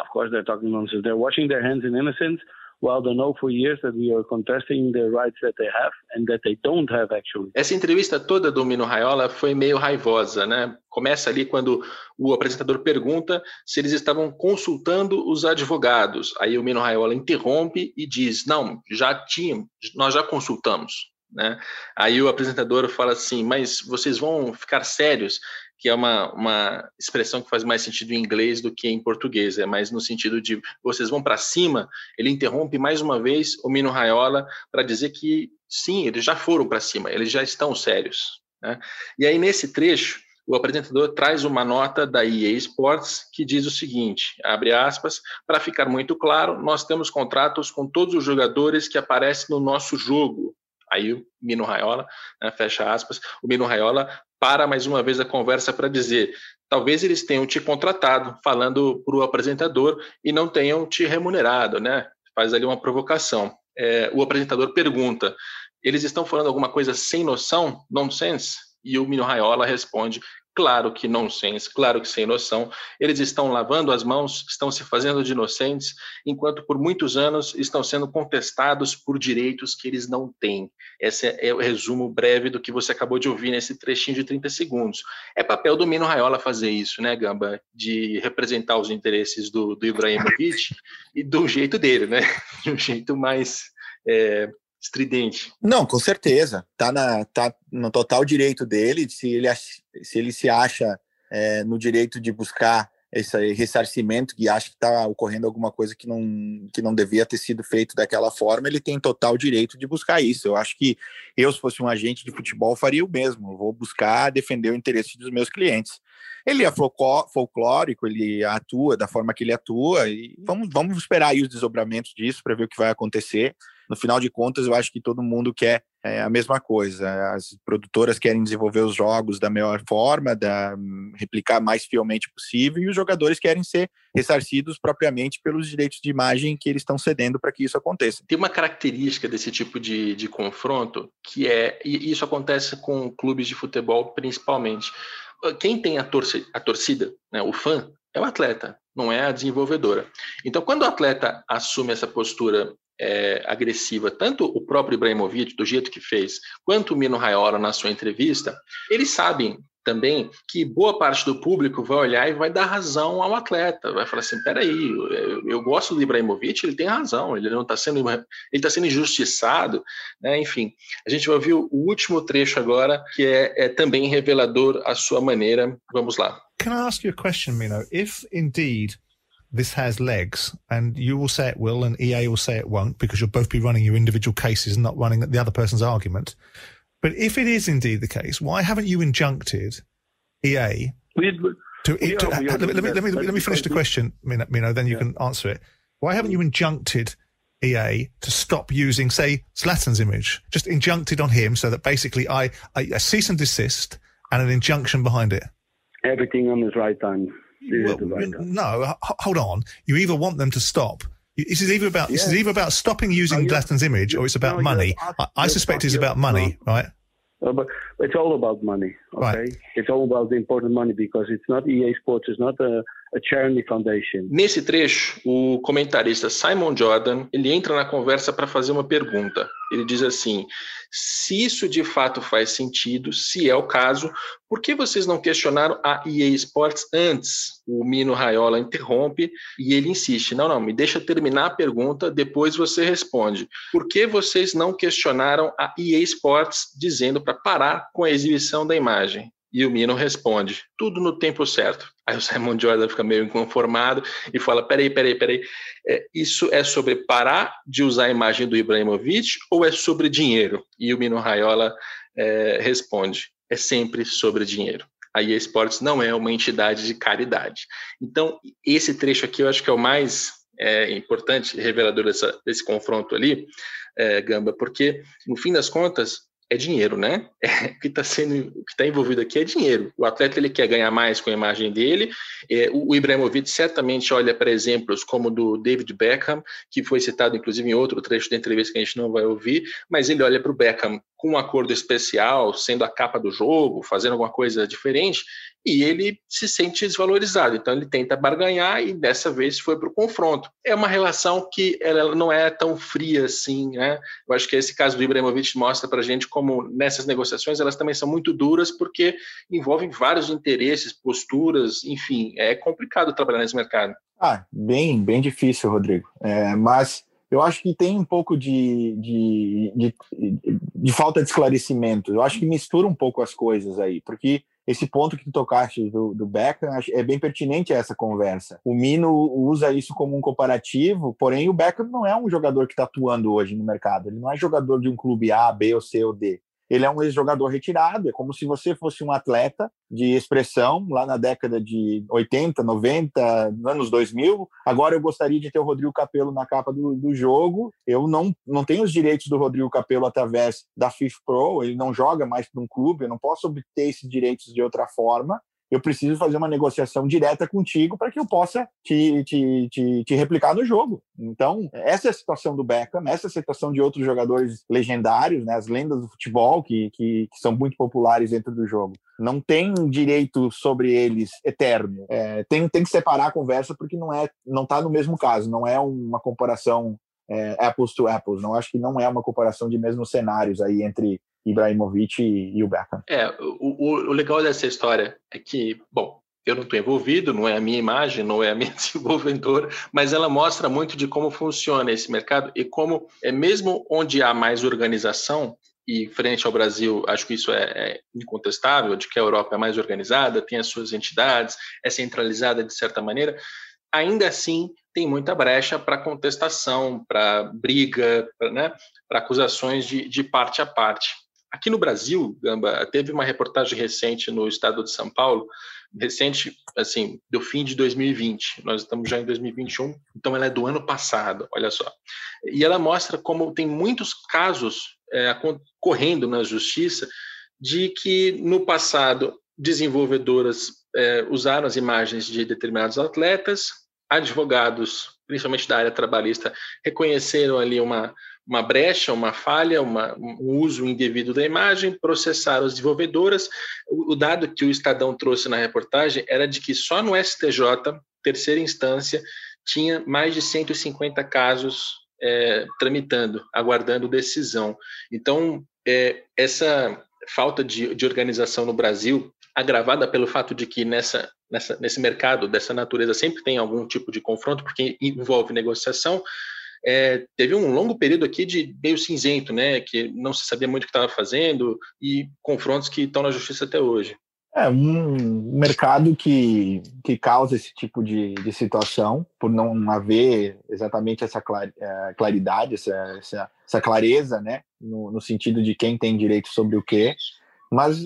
Of course they're talking nonsense. They're washing their hands in innocence while they know for years that we are contesting the rights that they have and that they don't have actually. Essa entrevista toda do Mino Raiola foi meio raivosa, né? Começa ali quando o apresentador pergunta se eles estavam consultando os advogados. Aí o Mino Raiola interrompe e diz: "Não, já tínhamos, nós já consultamos". Né? Aí o apresentador fala assim: Mas vocês vão ficar sérios? Que é uma, uma expressão que faz mais sentido em inglês do que em português, é mais no sentido de vocês vão para cima. Ele interrompe mais uma vez o Mino Raiola para dizer que sim, eles já foram para cima, eles já estão sérios. Né? E aí, nesse trecho, o apresentador traz uma nota da EA Sports que diz o seguinte, abre aspas, para ficar muito claro, nós temos contratos com todos os jogadores que aparecem no nosso jogo. Aí o Mino Raiola, né, fecha aspas, o Mino Raiola para mais uma vez a conversa para dizer: talvez eles tenham te contratado, falando para o apresentador, e não tenham te remunerado, né? Faz ali uma provocação. É, o apresentador pergunta: eles estão falando alguma coisa sem noção, nonsense? E o Mino Raiola responde: Claro que nonsense, claro que sem noção. Eles estão lavando as mãos, estão se fazendo de inocentes, enquanto por muitos anos estão sendo contestados por direitos que eles não têm. Esse é o resumo breve do que você acabou de ouvir nesse trechinho de 30 segundos. É papel do Mino Raiola fazer isso, né, Gamba? De representar os interesses do, do Ibrahimovic (laughs) e do jeito dele, né? De um jeito mais é, estridente. Não, com certeza. Tá, na, tá no total direito dele, se ele, se, ele se acha é, no direito de buscar esse ressarcimento, que acha que está ocorrendo alguma coisa que não, que não devia ter sido feito daquela forma, ele tem total direito de buscar isso. Eu acho que eu, se fosse um agente de futebol, faria o mesmo. Eu vou buscar defender o interesse dos meus clientes. Ele é folclórico, ele atua da forma que ele atua, e vamos, vamos esperar aí os desdobramentos disso para ver o que vai acontecer no final de contas, eu acho que todo mundo quer é, a mesma coisa. As produtoras querem desenvolver os jogos da melhor forma, da, replicar mais fielmente possível, e os jogadores querem ser ressarcidos propriamente pelos direitos de imagem que eles estão cedendo para que isso aconteça. Tem uma característica desse tipo de, de confronto que é, e isso acontece com clubes de futebol principalmente. Quem tem a torcida, a torcida né, o fã, é o atleta, não é a desenvolvedora. Então, quando o atleta assume essa postura é, agressiva, tanto o próprio Ibrahimovic, do jeito que fez, quanto o Mino Raiola na sua entrevista, eles sabem também que boa parte do público vai olhar e vai dar razão ao atleta, vai falar assim, peraí, eu, eu gosto do Ibrahimovic, ele tem razão, ele não está sendo, ele está sendo injustiçado, né? enfim. A gente vai ouvir o último trecho agora, que é, é também revelador à sua maneira. Vamos lá. Can I ask you a question, Mino? If indeed this has legs, and you will say it will, and EA will say it won't, because you'll both be running your individual cases, and not running the other person's argument. But if it is indeed the case, why haven't you injuncted EA to, to, to let, me, let, me, let, me, let me finish the question, Mino, then you yeah. can answer it. Why haven't you injuncted EA to stop using, say, Zlatan's image? Just injuncted on him so that basically I, I a cease and desist and an injunction behind it. Everything on his right time. Well, no, hold on. You either want them to stop. This is either about this is either about stopping using no, image or it's about no, money. I, I suspect it's about money, right? Uh, but it's all about money. Okay, right. it's all about the important money because it's not EA Sports, it's not a, a charity foundation. Nesse trecho, o comentarista Simon Jordan ele entra na conversa para fazer uma pergunta. Ele diz assim: se isso de fato faz sentido, se é o caso, por que vocês não questionaram a EA Sports antes? O Mino Raiola interrompe e ele insiste: não, não, me deixa terminar a pergunta, depois você responde. Por que vocês não questionaram a EA Sports dizendo para parar com a exibição da imagem? E o Mino responde: tudo no tempo certo. Aí o Simon Jordan fica meio inconformado e fala: peraí, peraí, peraí. É, isso é sobre parar de usar a imagem do Ibrahimovic ou é sobre dinheiro? E o Mino Raiola é, responde: é sempre sobre dinheiro. A EA Sports não é uma entidade de caridade. Então, esse trecho aqui eu acho que é o mais é, importante, revelador dessa, desse confronto ali, é, Gamba, porque, no fim das contas, é dinheiro, né? É, o que está sendo, o que está envolvido aqui é dinheiro. O atleta ele quer ganhar mais com a imagem dele. É, o, o Ibrahimovic certamente olha para exemplos como do David Beckham, que foi citado inclusive em outro trecho da entrevista que a gente não vai ouvir, mas ele olha para o Beckham com um acordo especial, sendo a capa do jogo, fazendo alguma coisa diferente, e ele se sente desvalorizado. Então ele tenta barganhar e dessa vez foi para o confronto. É uma relação que ela não é tão fria assim, né? Eu acho que esse caso do Ibrahimovic mostra para a gente como nessas negociações elas também são muito duras porque envolvem vários interesses, posturas, enfim, é complicado trabalhar nesse mercado. Ah, bem, bem difícil, Rodrigo. É, mas eu acho que tem um pouco de, de, de, de, falta de esclarecimento. Eu acho que mistura um pouco as coisas aí, porque esse ponto que tu tocaste do, do Beckham é bem pertinente a essa conversa. O Mino usa isso como um comparativo, porém o Beckham não é um jogador que está atuando hoje no mercado. Ele não é jogador de um clube A, B ou C ou D. Ele é um ex-jogador retirado, é como se você fosse um atleta de expressão lá na década de 80, 90, anos 2000. Agora eu gostaria de ter o Rodrigo Capello na capa do, do jogo. Eu não, não tenho os direitos do Rodrigo Capello através da FIFA Pro, ele não joga mais para um clube, eu não posso obter esses direitos de outra forma eu preciso fazer uma negociação direta contigo para que eu possa te, te, te, te, replicar no jogo. Então, essa é a situação do Beckham, essa é a situação de outros jogadores legendários, né, as lendas do futebol, que, que, que são muito populares dentro do jogo. Não tem direito sobre eles eterno. É, tem, tem que separar a conversa porque não é não está no mesmo caso, não é uma comparação é, apples to apples. Não acho que não é uma comparação de mesmos cenários aí entre Ibrahimovic e, e o Beckham. É, o, o, legal dessa história é que, bom, eu não estou envolvido, não é a minha imagem, não é a minha (laughs) desenvolvedora, mas ela mostra muito de como funciona esse mercado e como, é mesmo onde há mais organização, e frente ao Brasil, acho que isso é, é, incontestável, de que a Europa é mais organizada, tem as suas entidades, é centralizada de certa maneira, ainda assim tem muita brecha para contestação, para briga, para né, acusações de, de parte a parte. Aqui no Brasil, Gamba, teve uma reportagem recente no estado de São Paulo, recente, assim, do fim de 2020. Nós estamos já em 2021, então ela é do ano passado, olha só. E ela mostra como tem muitos casos é, correndo na justiça de que no passado desenvolvedoras é, usaram as imagens de determinados atletas, advogados, principalmente da área trabalhista, reconheceram ali uma uma brecha, uma falha, uma, um uso indevido da imagem, processaram as desenvolvedoras. O, o, dado que o Estadão trouxe na reportagem era de que só no STJ, terceira instância, tinha mais de 150 casos é, tramitando, aguardando decisão. Então, é, essa falta de, de organização no Brasil, agravada pelo fato de que nessa, nessa, nesse mercado dessa natureza sempre tem algum tipo de confronto, porque envolve negociação, é, teve um longo período aqui de meio cinzento, né, que não se sabia muito o que estava fazendo e confrontos que estão na justiça até hoje. É um mercado que, que causa esse tipo de, de situação, por não haver exatamente essa é, claridade, essa, essa, essa clareza, né, no, no, sentido de quem tem direito sobre o quê. Mas,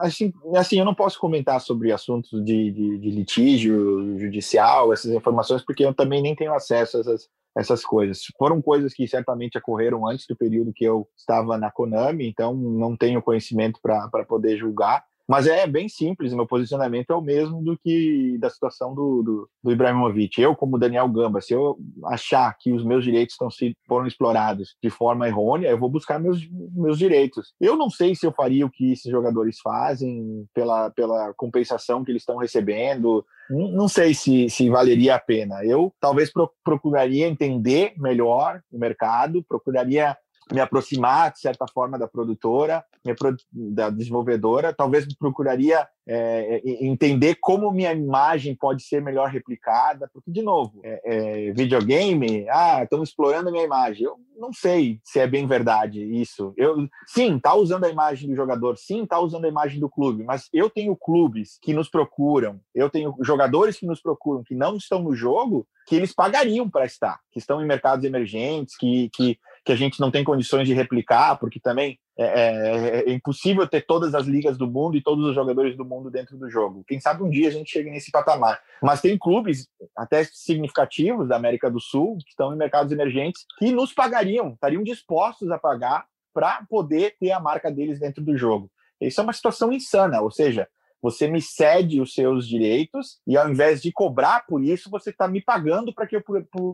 assim, assim eu não posso comentar sobre assuntos de, de, de litígio judicial, essas informações, porque eu também nem tenho acesso a essas, essas coisas. Foram coisas que certamente ocorreram antes do período que eu estava na Konami, então não tenho conhecimento para poder julgar. Mas é bem simples, meu posicionamento é o mesmo do que da situação do, do, do Ibrahimovic. Eu, como Daniel Gamba, se eu achar que os meus direitos estão foram explorados de forma errônea, eu vou buscar meus, meus direitos. Eu não sei se eu faria o que esses jogadores fazem pela, pela compensação que eles estão recebendo. Não sei se, se valeria a pena. Eu talvez procuraria entender melhor o mercado, procuraria me aproximar, de certa forma, da produtora, da desenvolvedora. Talvez procuraria é, entender como minha imagem pode ser melhor replicada, porque, de novo, é, é, videogame, ah, estamos explorando a minha imagem. Eu não sei se é bem verdade isso. Eu, sim, tá usando a imagem do jogador, sim, tá usando a imagem do clube, mas eu tenho clubes que nos procuram, eu tenho jogadores que nos procuram, que não estão no jogo, que eles pagariam para estar, que estão em mercados emergentes, que, que, que a gente não tem condições de replicar, porque também é, é, é, impossível ter todas as ligas do mundo e todos os jogadores do mundo dentro do jogo. Quem sabe um dia a gente chegue nesse patamar. Mas tem clubes até significativos da América do Sul que estão em mercados emergentes que nos pagariam, estariam dispostos a pagar para poder ter a marca deles dentro do jogo. Isso é uma situação insana, ou seja, você me cede os seus direitos e ao invés de cobrar por isso, você está me pagando para que eu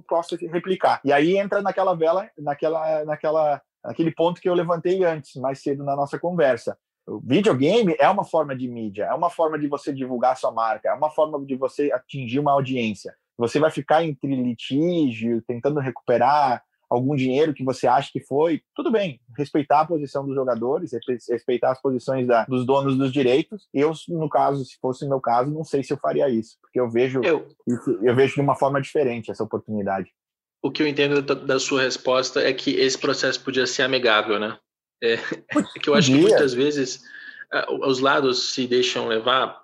possa replicar. E aí entra naquela vela, naquela, naquela aquele ponto que eu levantei antes, mais cedo na nossa conversa. O videogame é uma forma de mídia, é uma forma de você divulgar sua marca, é uma forma de você atingir uma audiência. Você vai ficar entre litígio, tentando recuperar algum dinheiro que você acha que foi, tudo bem, respeitar a posição dos jogadores, respeitar as posições da, dos donos dos direitos. Eu, no caso, se fosse o meu caso, não sei se eu faria isso, porque eu vejo eu, eu vejo de uma forma diferente essa oportunidade o que eu entendo da, sua resposta é que esse processo podia ser amigável, né? É, (laughs) é que eu acho que muitas vezes os lados se deixam levar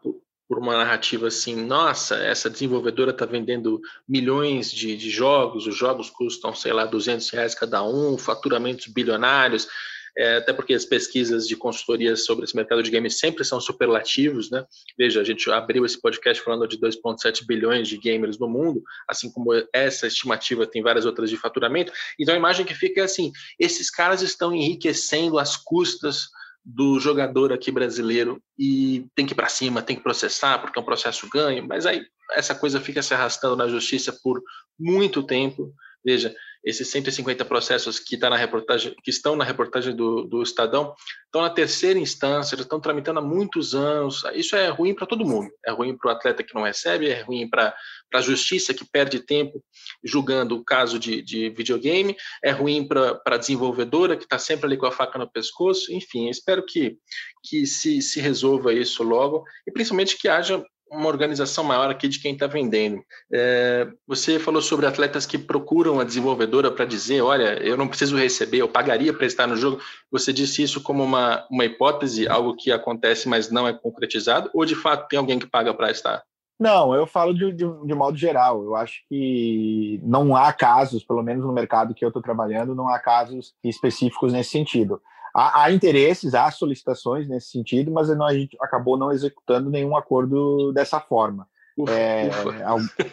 por, uma narrativa assim, nossa, essa desenvolvedora está vendendo milhões de, de, jogos, os jogos custam, sei lá, 200 reais cada um, faturamentos bilionários, é, até porque as pesquisas de consultoria sobre esse mercado de games sempre são superlativos, né? Veja, a gente abriu esse podcast falando de 2,7 bilhões de gamers no mundo, assim como essa estimativa tem várias outras de faturamento. Então a imagem que fica é assim: esses caras estão enriquecendo as custas do jogador aqui brasileiro e tem que ir para cima, tem que processar, porque é um processo ganho, mas aí essa coisa fica se arrastando na justiça por muito tempo. Veja, esses 150 processos que, tá na reportagem, que estão na reportagem do, do Estadão estão na terceira instância, estão tramitando há muitos anos. Isso é ruim para todo mundo. É ruim para o atleta que não recebe, é ruim para a justiça que perde tempo julgando o caso de, de videogame, é ruim para a desenvolvedora que está sempre ali com a faca no pescoço. Enfim, espero que, que se, se resolva isso logo e principalmente que haja uma organização maior aqui de quem está vendendo. É, você falou sobre atletas que procuram a desenvolvedora para dizer, olha, eu não preciso receber, eu pagaria para estar no jogo. Você disse isso como uma, uma hipótese, algo que acontece, mas não é concretizado, ou de fato tem alguém que paga para estar? Não, eu falo de, de, de, modo geral. Eu acho que não há casos, pelo menos no mercado que eu estou trabalhando, não há casos específicos nesse sentido. Há, há, interesses, há solicitações nesse sentido, mas a gente acabou não executando nenhum acordo dessa forma. Ufa, é, ufa.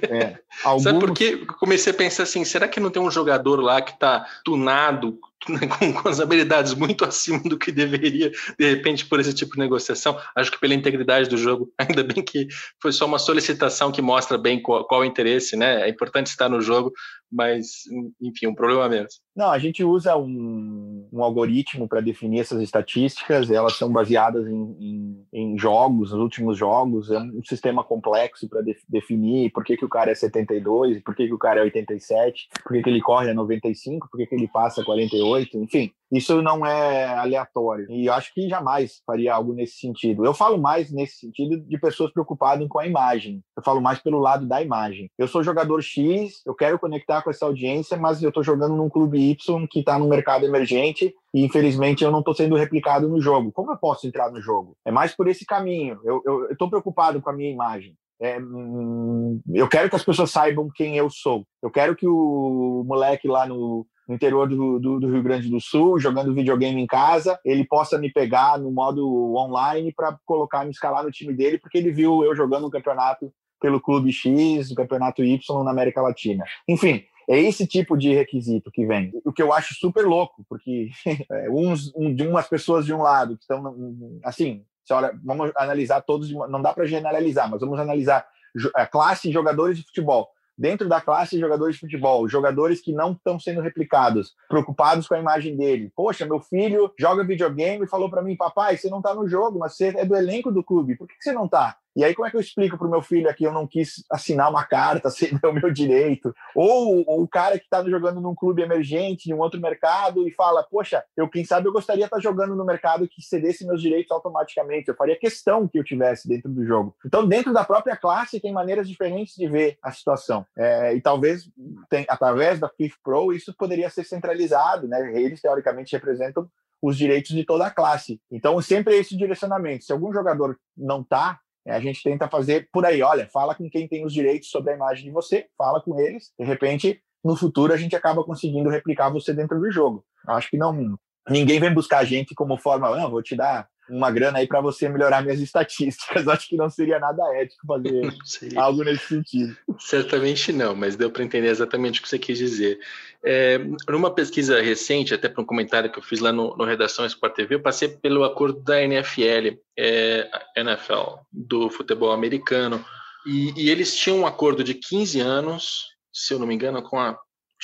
É, alguns... (laughs) Sabe por quê? Comecei a pensar assim, será que não tem um jogador lá que está tunado (laughs) com, com, as habilidades muito acima do que deveria, de repente, por esse tipo de negociação. Acho que pela integridade do jogo, (laughs) ainda bem que foi só uma solicitação que mostra bem qual, qual o interesse, né? É importante estar no jogo, mas, enfim, um problema mesmo. Não, a gente usa um, um algoritmo para definir essas estatísticas, elas são baseadas em, em, em, jogos, nos últimos jogos, é um sistema complexo para de, definir por que, que o cara é 72, por que, que o cara é 87, por que, que ele corre a 95, por que, que ele passa 48, enfim, isso não é aleatório. E acho que jamais faria algo nesse sentido. Eu falo mais nesse sentido de pessoas preocupadas com a imagem. Eu falo mais pelo lado da imagem. Eu sou jogador X, eu quero conectar com essa audiência, mas eu estou jogando num clube Y que está no mercado emergente e infelizmente eu não estou sendo replicado no jogo. Como eu posso entrar no jogo? É mais por esse caminho. Eu estou preocupado com a minha imagem. É, hum, eu quero que as pessoas saibam quem eu sou. Eu quero que o moleque lá no, no interior do, do, do, Rio Grande do Sul, jogando videogame em casa, ele possa me pegar no modo online para colocar, me escalar no time dele, porque ele viu eu jogando um campeonato pelo Clube X, o Campeonato Y na América Latina. Enfim, É esse tipo de requisito que vem. O que eu acho super louco, porque (laughs) é, uns, um, de umas pessoas de um lado que estão, assim, olha, vamos analisar todos, não dá para generalizar, mas vamos analisar a classe de jogadores de futebol dentro da classe de jogadores de futebol, jogadores que não estão sendo replicados, preocupados com a imagem dele. Poxa, meu filho joga videogame e falou para mim, papai, você não está no jogo, mas você é do elenco do clube, por que você não está? E aí, como é que eu explico para o meu filho aqui? Eu não quis assinar uma carta, (laughs) ceder o meu direito. Ou, ou o cara que está jogando num clube emergente, em um outro mercado, e fala: Poxa, eu, quem sabe eu gostaria de estar tá jogando no mercado que cedesse meus direitos automaticamente. Eu faria questão que eu tivesse dentro do jogo. Então, dentro da própria classe, tem maneiras diferentes de ver a situação. É, e talvez, tem, através da FIFA Pro, isso poderia ser centralizado. Né? Eles, teoricamente, representam os direitos de toda a classe. Então, sempre é esse direcionamento. Se algum jogador não está a gente tenta fazer por aí, olha, fala com quem tem os direitos sobre a imagem de você, fala com eles, de repente, no futuro a gente acaba conseguindo replicar você dentro do jogo. Acho que não ninguém vem buscar a gente como forma, não, vou te dar uma grana aí para você melhorar minhas estatísticas. (laughs) Acho que não seria nada ético fazer algo nesse sentido. Certamente não, mas deu para entender exatamente o que você quis dizer. É, numa pesquisa recente, até para um comentário que eu fiz lá no, no Redação Sport TV, eu passei pelo acordo da NFL, é, NFL, do futebol americano, e, e eles tinham um acordo de 15 anos, se eu não me engano, com a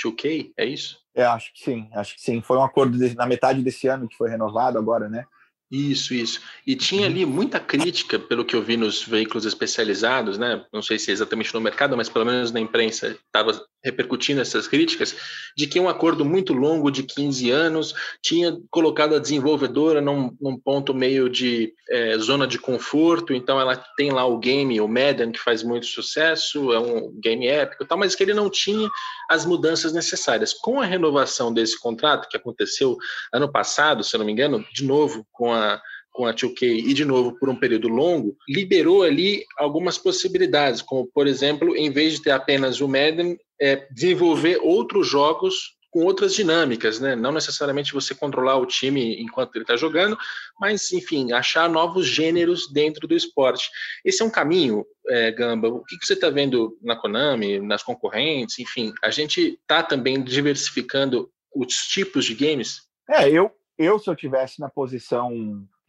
2K, é isso? É, acho que sim, acho que sim. Foi um acordo de, na metade desse ano que foi renovado agora, né? Isso, isso. E tinha ali muita crítica, pelo que eu vi nos veículos especializados, né? Não sei se é exatamente no mercado, mas pelo menos na imprensa estava repercutindo essas críticas, de que um acordo muito longo de 15 anos tinha colocado a desenvolvedora num, num ponto meio de é, zona de conforto, então ela tem lá o game, o Madden, que faz muito sucesso, é um game épico e tal, mas que ele não tinha as mudanças necessárias. Com a renovação desse contrato, que aconteceu ano passado, se eu não me engano, de novo com a com a 2K e de novo por um período longo, liberou ali algumas possibilidades, como por exemplo, em vez de ter apenas o Madden, é, desenvolver outros jogos com outras dinâmicas, né? Não necessariamente você controlar o time enquanto ele está jogando, mas enfim, achar novos gêneros dentro do esporte. Esse é um caminho, é, Gamba. O que, que você está vendo na Konami, nas concorrentes, enfim, a gente está também diversificando os tipos de games? É, eu, eu se eu tivesse na posição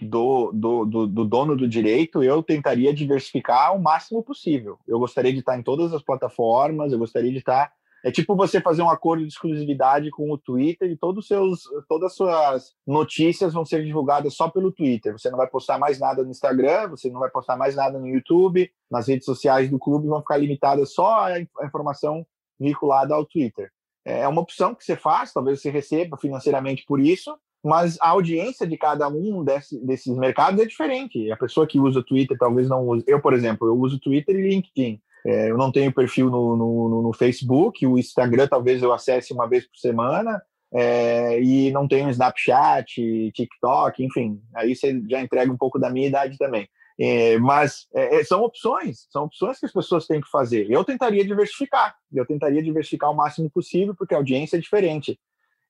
do, do, do, do, dono do direito, eu tentaria diversificar o máximo possível. Eu gostaria de estar em todas as plataformas, eu gostaria de estar. É tipo você fazer um acordo de exclusividade com o Twitter e todos seus, todas as suas notícias vão ser divulgadas só pelo Twitter. Você não vai postar mais nada no Instagram, você não vai postar mais nada no YouTube, nas redes sociais do clube vão ficar limitadas só a informação vinculada ao Twitter. É uma opção que você faz, talvez você receba financeiramente por isso, mas a audiência de cada um desse, desses mercados é diferente. A pessoa que usa Twitter talvez não use. Eu, por exemplo, eu uso Twitter e LinkedIn. É, eu não tenho perfil no, no, no, Facebook, o Instagram talvez eu acesse uma vez por semana, é, e não tenho Snapchat, TikTok, enfim. Aí você já entrega um pouco da minha idade também. É, mas é, é, são opções, são opções que as pessoas têm que fazer. Eu tentaria diversificar, eu tentaria diversificar o máximo possível, porque a audiência é diferente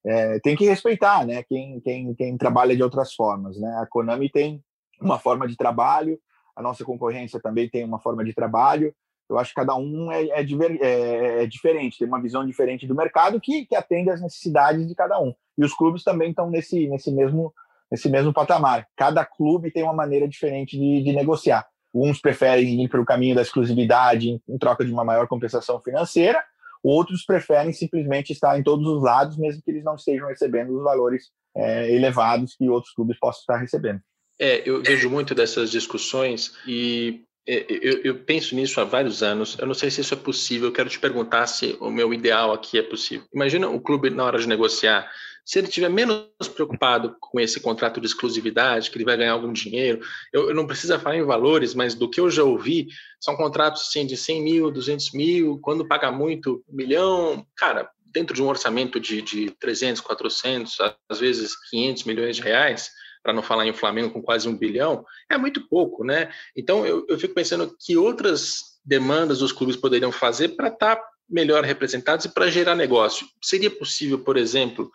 é, tem que respeitar, né? Quem, quem, quem trabalha de outras formas, né? A Konami tem uma forma de trabalho, a nossa concorrência também tem uma forma de trabalho. Eu acho que cada um é, é, é, é diferente, tem uma visão diferente do mercado que, que atende às necessidades de cada um. E os clubes também estão nesse, nesse, mesmo, nesse mesmo patamar. Cada clube tem uma maneira diferente de, de negociar. Uns preferem ir pelo caminho da exclusividade em, em troca de uma maior compensação financeira, Outros preferem simplesmente estar em todos os lados, mesmo que eles não estejam recebendo os valores é, elevados que outros clubes possam estar recebendo. É, eu vejo muito dessas discussões e eu, eu, penso nisso há vários anos. Eu não sei se isso é possível. Eu quero te perguntar se o meu ideal aqui é possível. Imagina o clube, na hora de negociar, se ele estiver menos preocupado com esse contrato de exclusividade, que ele vai ganhar algum dinheiro, eu, eu, não preciso falar em valores, mas do que eu já ouvi, são contratos assim, de 100 mil, 200 mil, quando paga muito, um milhão, cara, dentro de um orçamento de, de 300, 400, às vezes 500 milhões de reais, para não falar em Flamengo com quase um bilhão, é muito pouco, né? Então eu, eu fico pensando que outras demandas os clubes poderiam fazer para estar tá melhor representados e para gerar negócio. Seria possível, por exemplo,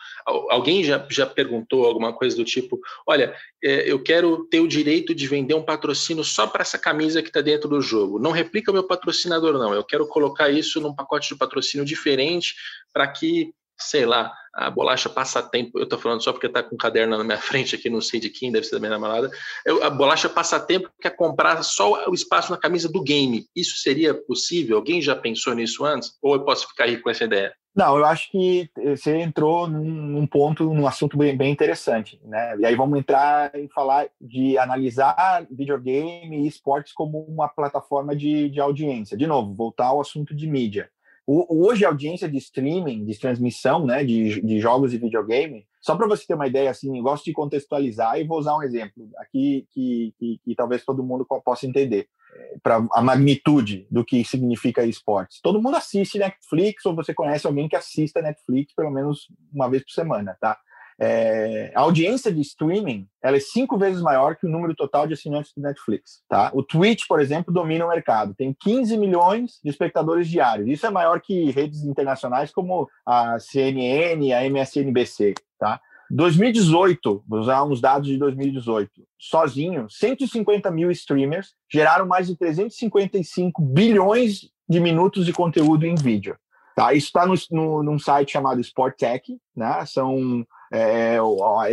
alguém já, já perguntou alguma coisa do tipo: olha, é, eu quero ter o direito de vender um patrocínio só para essa camisa que está dentro do jogo. Não replica o meu patrocinador, não. Eu quero colocar isso num pacote de patrocínio diferente para que sei lá, a bolacha passatempo, eu tô falando só porque tá com um caderno na minha (laughs) frente aqui, não sei de quem, deve ser da minha namorada, eu, a bolacha passatempo quer comprar só o espaço na camisa do game. Isso seria possível? Alguém já pensou nisso antes? Ou eu posso ficar aí com essa ideia? Não, eu acho que você entrou num, num ponto, num assunto bem, bem, interessante, né? E aí vamos entrar em falar de analisar videogame e esportes como uma plataforma de, de audiência. De novo, voltar ao assunto de mídia. O, hoje, a audiência de streaming, de transmissão né, de, de jogos e videogame, só para você ter uma ideia, assim, gosto de contextualizar e vou usar um exemplo aqui que, que, que talvez todo mundo possa entender, é, para a magnitude do que significa esportes. Todo mundo assiste Netflix ou você conhece alguém que assista Netflix pelo menos uma vez por semana, tá? É, a audiência de streaming ela é cinco vezes maior que o número total de assinantes do Netflix. Tá? O Twitch, por exemplo, domina o mercado. Tem 15 milhões de espectadores diários. Isso é maior que redes internacionais como a CNN, a MSNBC. Tá? 2018, vou usar uns dados de 2018, sozinho, 150 mil streamers geraram mais de 355 bilhões de minutos de conteúdo em vídeo. Tá? Isso está num site chamado Sporttech, né? São é,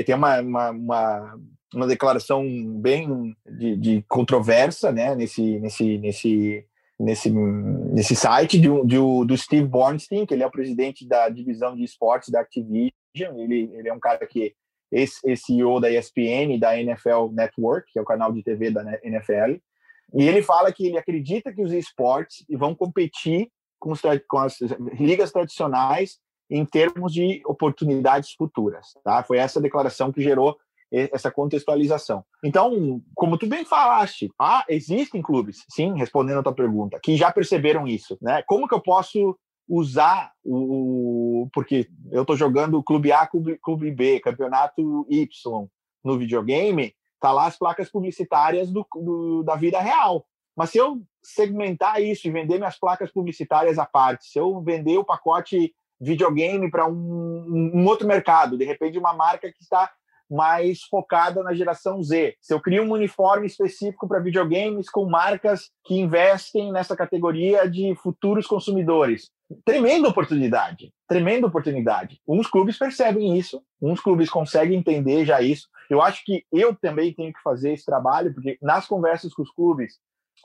tem uma, uma, uma, uma, declaração bem de, de né, nesse, nesse, nesse, nesse, nesse site de, de, do Steve Bornstein, que ele é o presidente da divisão de esportes da Activision. Ele, ele é um cara que é CEO da ESPN da NFL Network, que é o canal de TV da NFL. E ele fala que ele acredita que os esportes vão competir com, os, com as ligas tradicionais em termos de oportunidades futuras. Tá? Foi essa declaração que gerou essa contextualização. Então, como tu bem falaste, ah, existem clubes, sim, respondendo a tua pergunta, que já perceberam isso. Né? Como que eu posso usar o. Porque eu estou jogando clube A, clube, clube B, campeonato Y no videogame, tá lá as placas publicitárias do, do, da vida real. Mas se eu segmentar isso e vender minhas placas publicitárias à parte, se eu vender o pacote videogame para um, um, outro mercado, de repente uma marca que está mais focada na geração Z. Se eu crio um uniforme específico para videogames com marcas que investem nessa categoria de futuros consumidores, tremenda oportunidade, tremenda oportunidade. Uns clubes percebem isso, uns clubes conseguem entender já isso. Eu acho que eu também tenho que fazer esse trabalho, porque nas conversas com os clubes,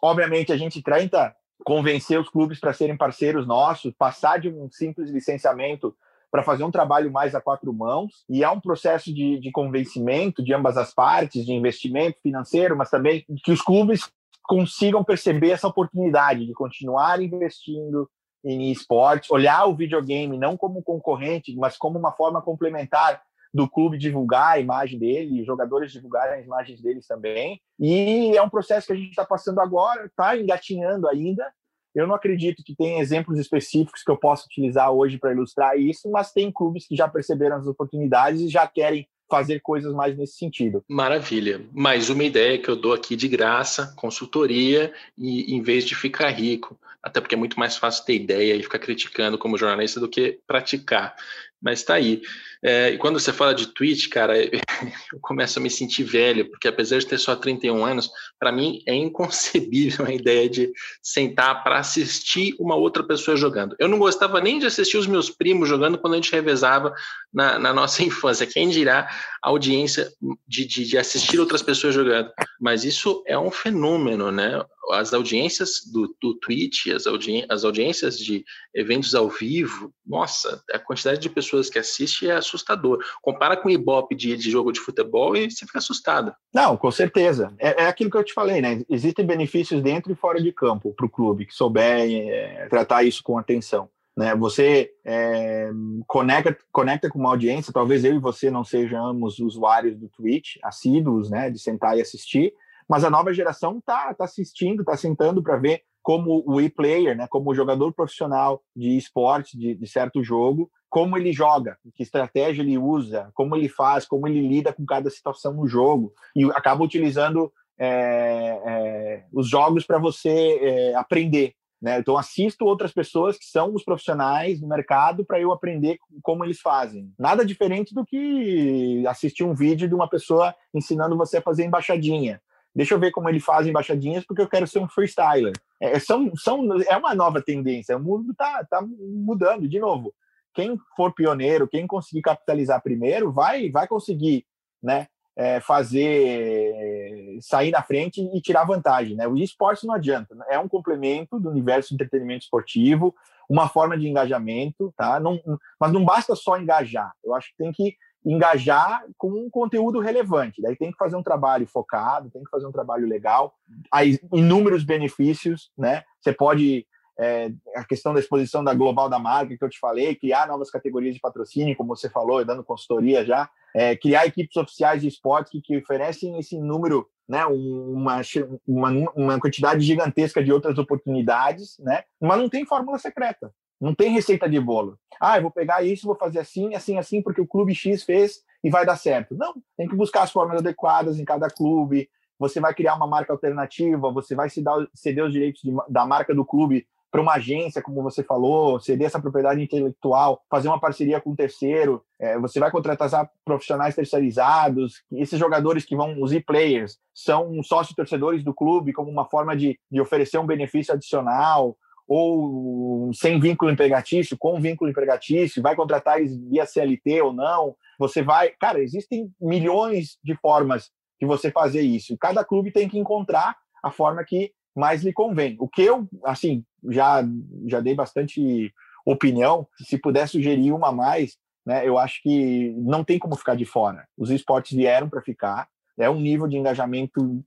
obviamente a gente tenta convencer os clubes para serem parceiros nossos, passar de um simples licenciamento para fazer um trabalho mais a quatro mãos. E é um processo de, de convencimento de ambas as partes, de investimento financeiro, mas também que os clubes consigam perceber essa oportunidade de continuar investindo em esportes, olhar o videogame não como concorrente, mas como uma forma complementar do clube divulgar a imagem dele, jogadores divulgarem as imagens deles também. E é um processo que a gente está passando agora, está engatinhando ainda. Eu não acredito que tenha exemplos específicos que eu possa utilizar hoje para ilustrar isso, mas tem clubes que já perceberam as oportunidades e já querem fazer coisas mais nesse sentido. Maravilha. Mais uma ideia que eu dou aqui de graça, consultoria, e em vez de ficar rico, até porque é muito mais fácil ter ideia e ficar criticando como jornalista do que praticar. Mas está aí. É, e quando você fala de Twitch, cara, (laughs) eu começo a me sentir velho, porque apesar de ter só 31 anos, para mim é inconcebível (laughs) a ideia de sentar para assistir uma outra pessoa jogando. Eu não gostava nem de assistir os meus primos jogando quando a gente revezava na, na nossa (laughs) infância. Quem dirá a audiência de, de, de assistir outras pessoas jogando? Mas isso é um fenômeno, né? As audiências do, do Twitch, as, audi as audiências de eventos ao vivo, nossa, a quantidade de pessoas que assiste é assustador. Compara com o Ibope de, de jogo de futebol e você fica assustado. Não, com certeza. É, é aquilo que eu te falei, né? Existem benefícios dentro e fora de campo para o clube que souber é, tratar isso com atenção. Né? Você é, conecta, conecta com uma audiência, talvez eu e você não sejamos usuários do Twitch, assíduos, né, de sentar e assistir, mas a nova geração está tá assistindo, está sentando para ver como o e-player, né, como o jogador profissional de esporte, de, de, certo jogo, como ele joga, que estratégia ele usa, como ele faz, como ele lida com cada situação no jogo, e acaba utilizando é, é, os jogos para você é, aprender. né? Então assisto outras pessoas que são os profissionais do mercado para eu aprender como eles fazem. Nada diferente do que assistir um vídeo de uma pessoa ensinando você a fazer embaixadinha. Deixa eu ver como ele faz embaixadinhas porque eu quero ser um freestyler. É, são, são, é uma nova tendência. O mundo está tá mudando de novo. Quem for pioneiro, quem conseguir capitalizar primeiro, vai vai conseguir, né? é, fazer sair na frente e tirar vantagem. Né? O esporte não adianta, é um complemento do universo de entretenimento esportivo, uma forma de engajamento, tá? Não, mas não basta só engajar. Eu acho que tem que engajar com um conteúdo relevante. Daí tem que fazer um trabalho focado, tem que fazer um trabalho legal. Há inúmeros benefícios, né? Você pode é, a questão da exposição da global da marca que eu te falei, criar novas categorias de patrocínio, como você falou, dando consultoria já, é, criar equipes oficiais de esportes que, que oferecem esse número, né, uma, uma, uma quantidade gigantesca de outras oportunidades, né, mas não tem fórmula secreta, não tem receita de bolo. Ah, eu vou pegar isso, vou fazer assim, assim, assim, porque o clube X fez e vai dar certo. Não, tem que buscar as formas adequadas em cada clube, você vai criar uma marca alternativa, você vai se dar, ceder os direitos de, da marca do clube para uma agência, como você falou, ceder essa propriedade intelectual, fazer uma parceria com um terceiro, é, você vai contratar profissionais terceirizados, esses jogadores que vão, os e-players, são sócios torcedores do clube como uma forma de, de oferecer um benefício adicional, ou sem vínculo empregatício, com vínculo empregatício, vai contratar eles via CLT ou não, você vai... Cara, existem milhões de formas de você fazer isso, cada clube tem que encontrar a forma que mais lhe convém. O que eu, assim, já, já dei bastante opinião, se puder sugerir uma mais, né, eu acho que não tem como ficar de fora. Os esportes vieram para ficar, é um nível de engajamento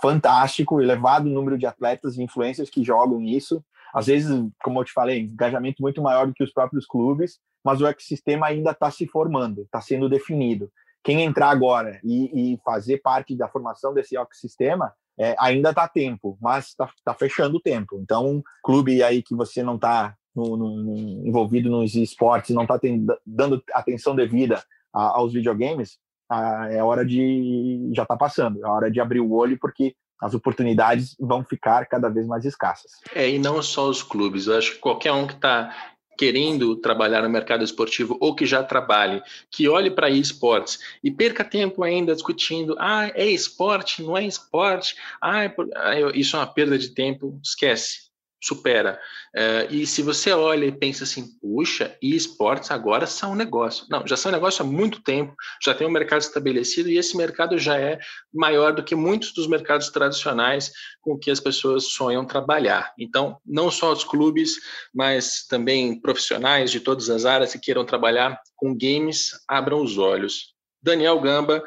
fantástico, elevado número de atletas e influencers que jogam isso. Às vezes, como eu te falei, engajamento muito maior do que os próprios clubes, mas o ecossistema ainda está se formando, está sendo definido. Quem entrar agora e, e, fazer parte da formação desse ecossistema é, ainda está tempo, mas está tá fechando o tempo. Então, clube aí que você não está no, no, envolvido nos esportes, não está dando atenção devida a, aos videogames, a, é hora de já está passando, é hora de abrir o olho porque as oportunidades vão ficar cada vez mais escassas. É, e não só os clubes. Eu acho que qualquer um que está querendo trabalhar no mercado esportivo ou que já trabalhe, que olhe para esportes e perca tempo ainda discutindo, ah, é esporte, não é esporte, ah, é ah isso é uma perda de tempo, esquece supera. Uh, e se você olha e pensa assim, puxa, e esportes agora são um negócio. Não, já são um negócio há muito tempo, já tem um mercado estabelecido e esse mercado já é maior do que muitos dos mercados tradicionais com que as pessoas sonham trabalhar. Então, não só os clubes, mas também profissionais de todas as áreas que queiram trabalhar com games, abram os olhos. Daniel Gamba,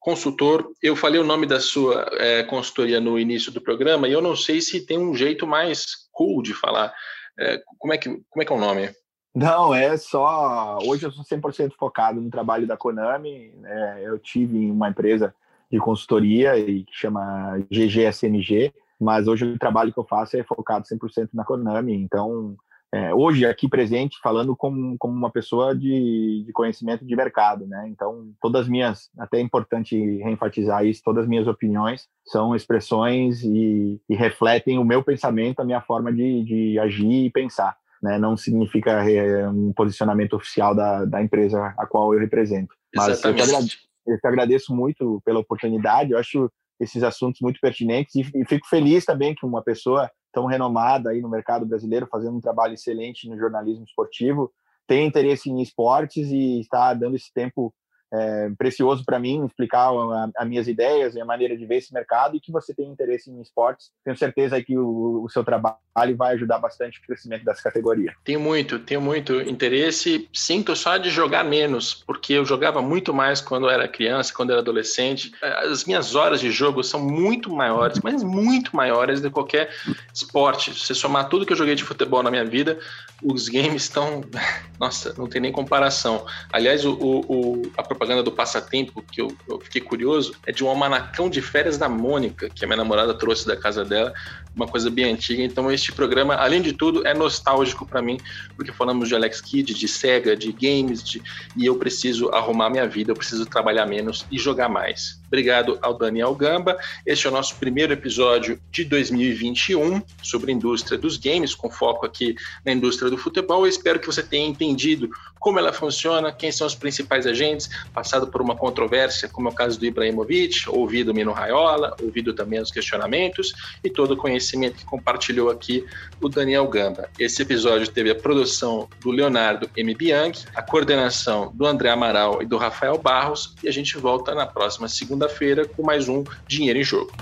consultor. Eu falei o nome da sua é, consultoria no início do programa e eu não sei se tem um jeito mais cool de falar. É, como, é que, como é que é o nome? Não, é só. Hoje eu sou 100% focado no trabalho da Konami. Né? Eu tive uma empresa de consultoria e que chama GGSMG, mas hoje o trabalho que eu faço é focado 100% na Konami. Então, é, hoje aqui presente falando como, como uma pessoa de, de conhecimento de mercado, né? Então, todas as minhas, até é importante reenfatizar isso, todas as minhas opiniões são expressões e, e refletem o meu pensamento, a minha forma de, de agir e pensar. Né? Não significa é, um posicionamento oficial da, da empresa a qual eu represento. Mas eu te, agradeço, eu te agradeço muito pela oportunidade, eu acho esses assuntos muito pertinentes e, e fico feliz também que uma pessoa tão renomada aí no mercado brasileiro, fazendo um trabalho excelente no jornalismo esportivo, tem interesse em esportes e está dando esse tempo é, precioso para mim explicar as minhas ideias e a maneira de ver esse mercado e que você tem interesse em esportes. Tenho certeza que o, o seu trabalho vai ajudar bastante o crescimento dessa categoria. Tenho muito, tenho muito interesse. Sinto só de jogar menos, porque eu jogava muito mais quando era criança, quando era adolescente. As minhas horas de jogo são muito maiores, mas muito maiores de qualquer esporte. Se você somar tudo que eu joguei de futebol na minha vida, os games estão. (laughs) Nossa, não tem nem comparação. Aliás, o, o, a propaganda do passatempo, que eu, eu, fiquei curioso, é de um almanacão de férias da Mônica, que a minha namorada trouxe da casa dela, uma coisa bem antiga. Então, este programa, além de tudo, é nostálgico para mim, porque falamos de Alex Kidd, de Sega, de games, de... e eu preciso arrumar minha vida, eu preciso trabalhar menos e jogar mais. Obrigado ao Daniel Gamba. Este é o nosso primeiro episódio de 2021 sobre a indústria dos games, com foco aqui na indústria do futebol. Eu espero que você tenha entendido como ela funciona, quem são os principais agentes, passado por uma controvérsia, como é o caso do Ibrahimovic, ouvido o Mino Raiola, ouvido também os questionamentos e todo o conhecimento que compartilhou aqui o Daniel Gamba. Esse episódio teve a produção do Leonardo M. Bianchi, a coordenação do André Amaral e do Rafael Barros, e a gente volta na próxima segunda segunda-feira com mais um Dinheiro em Jogo.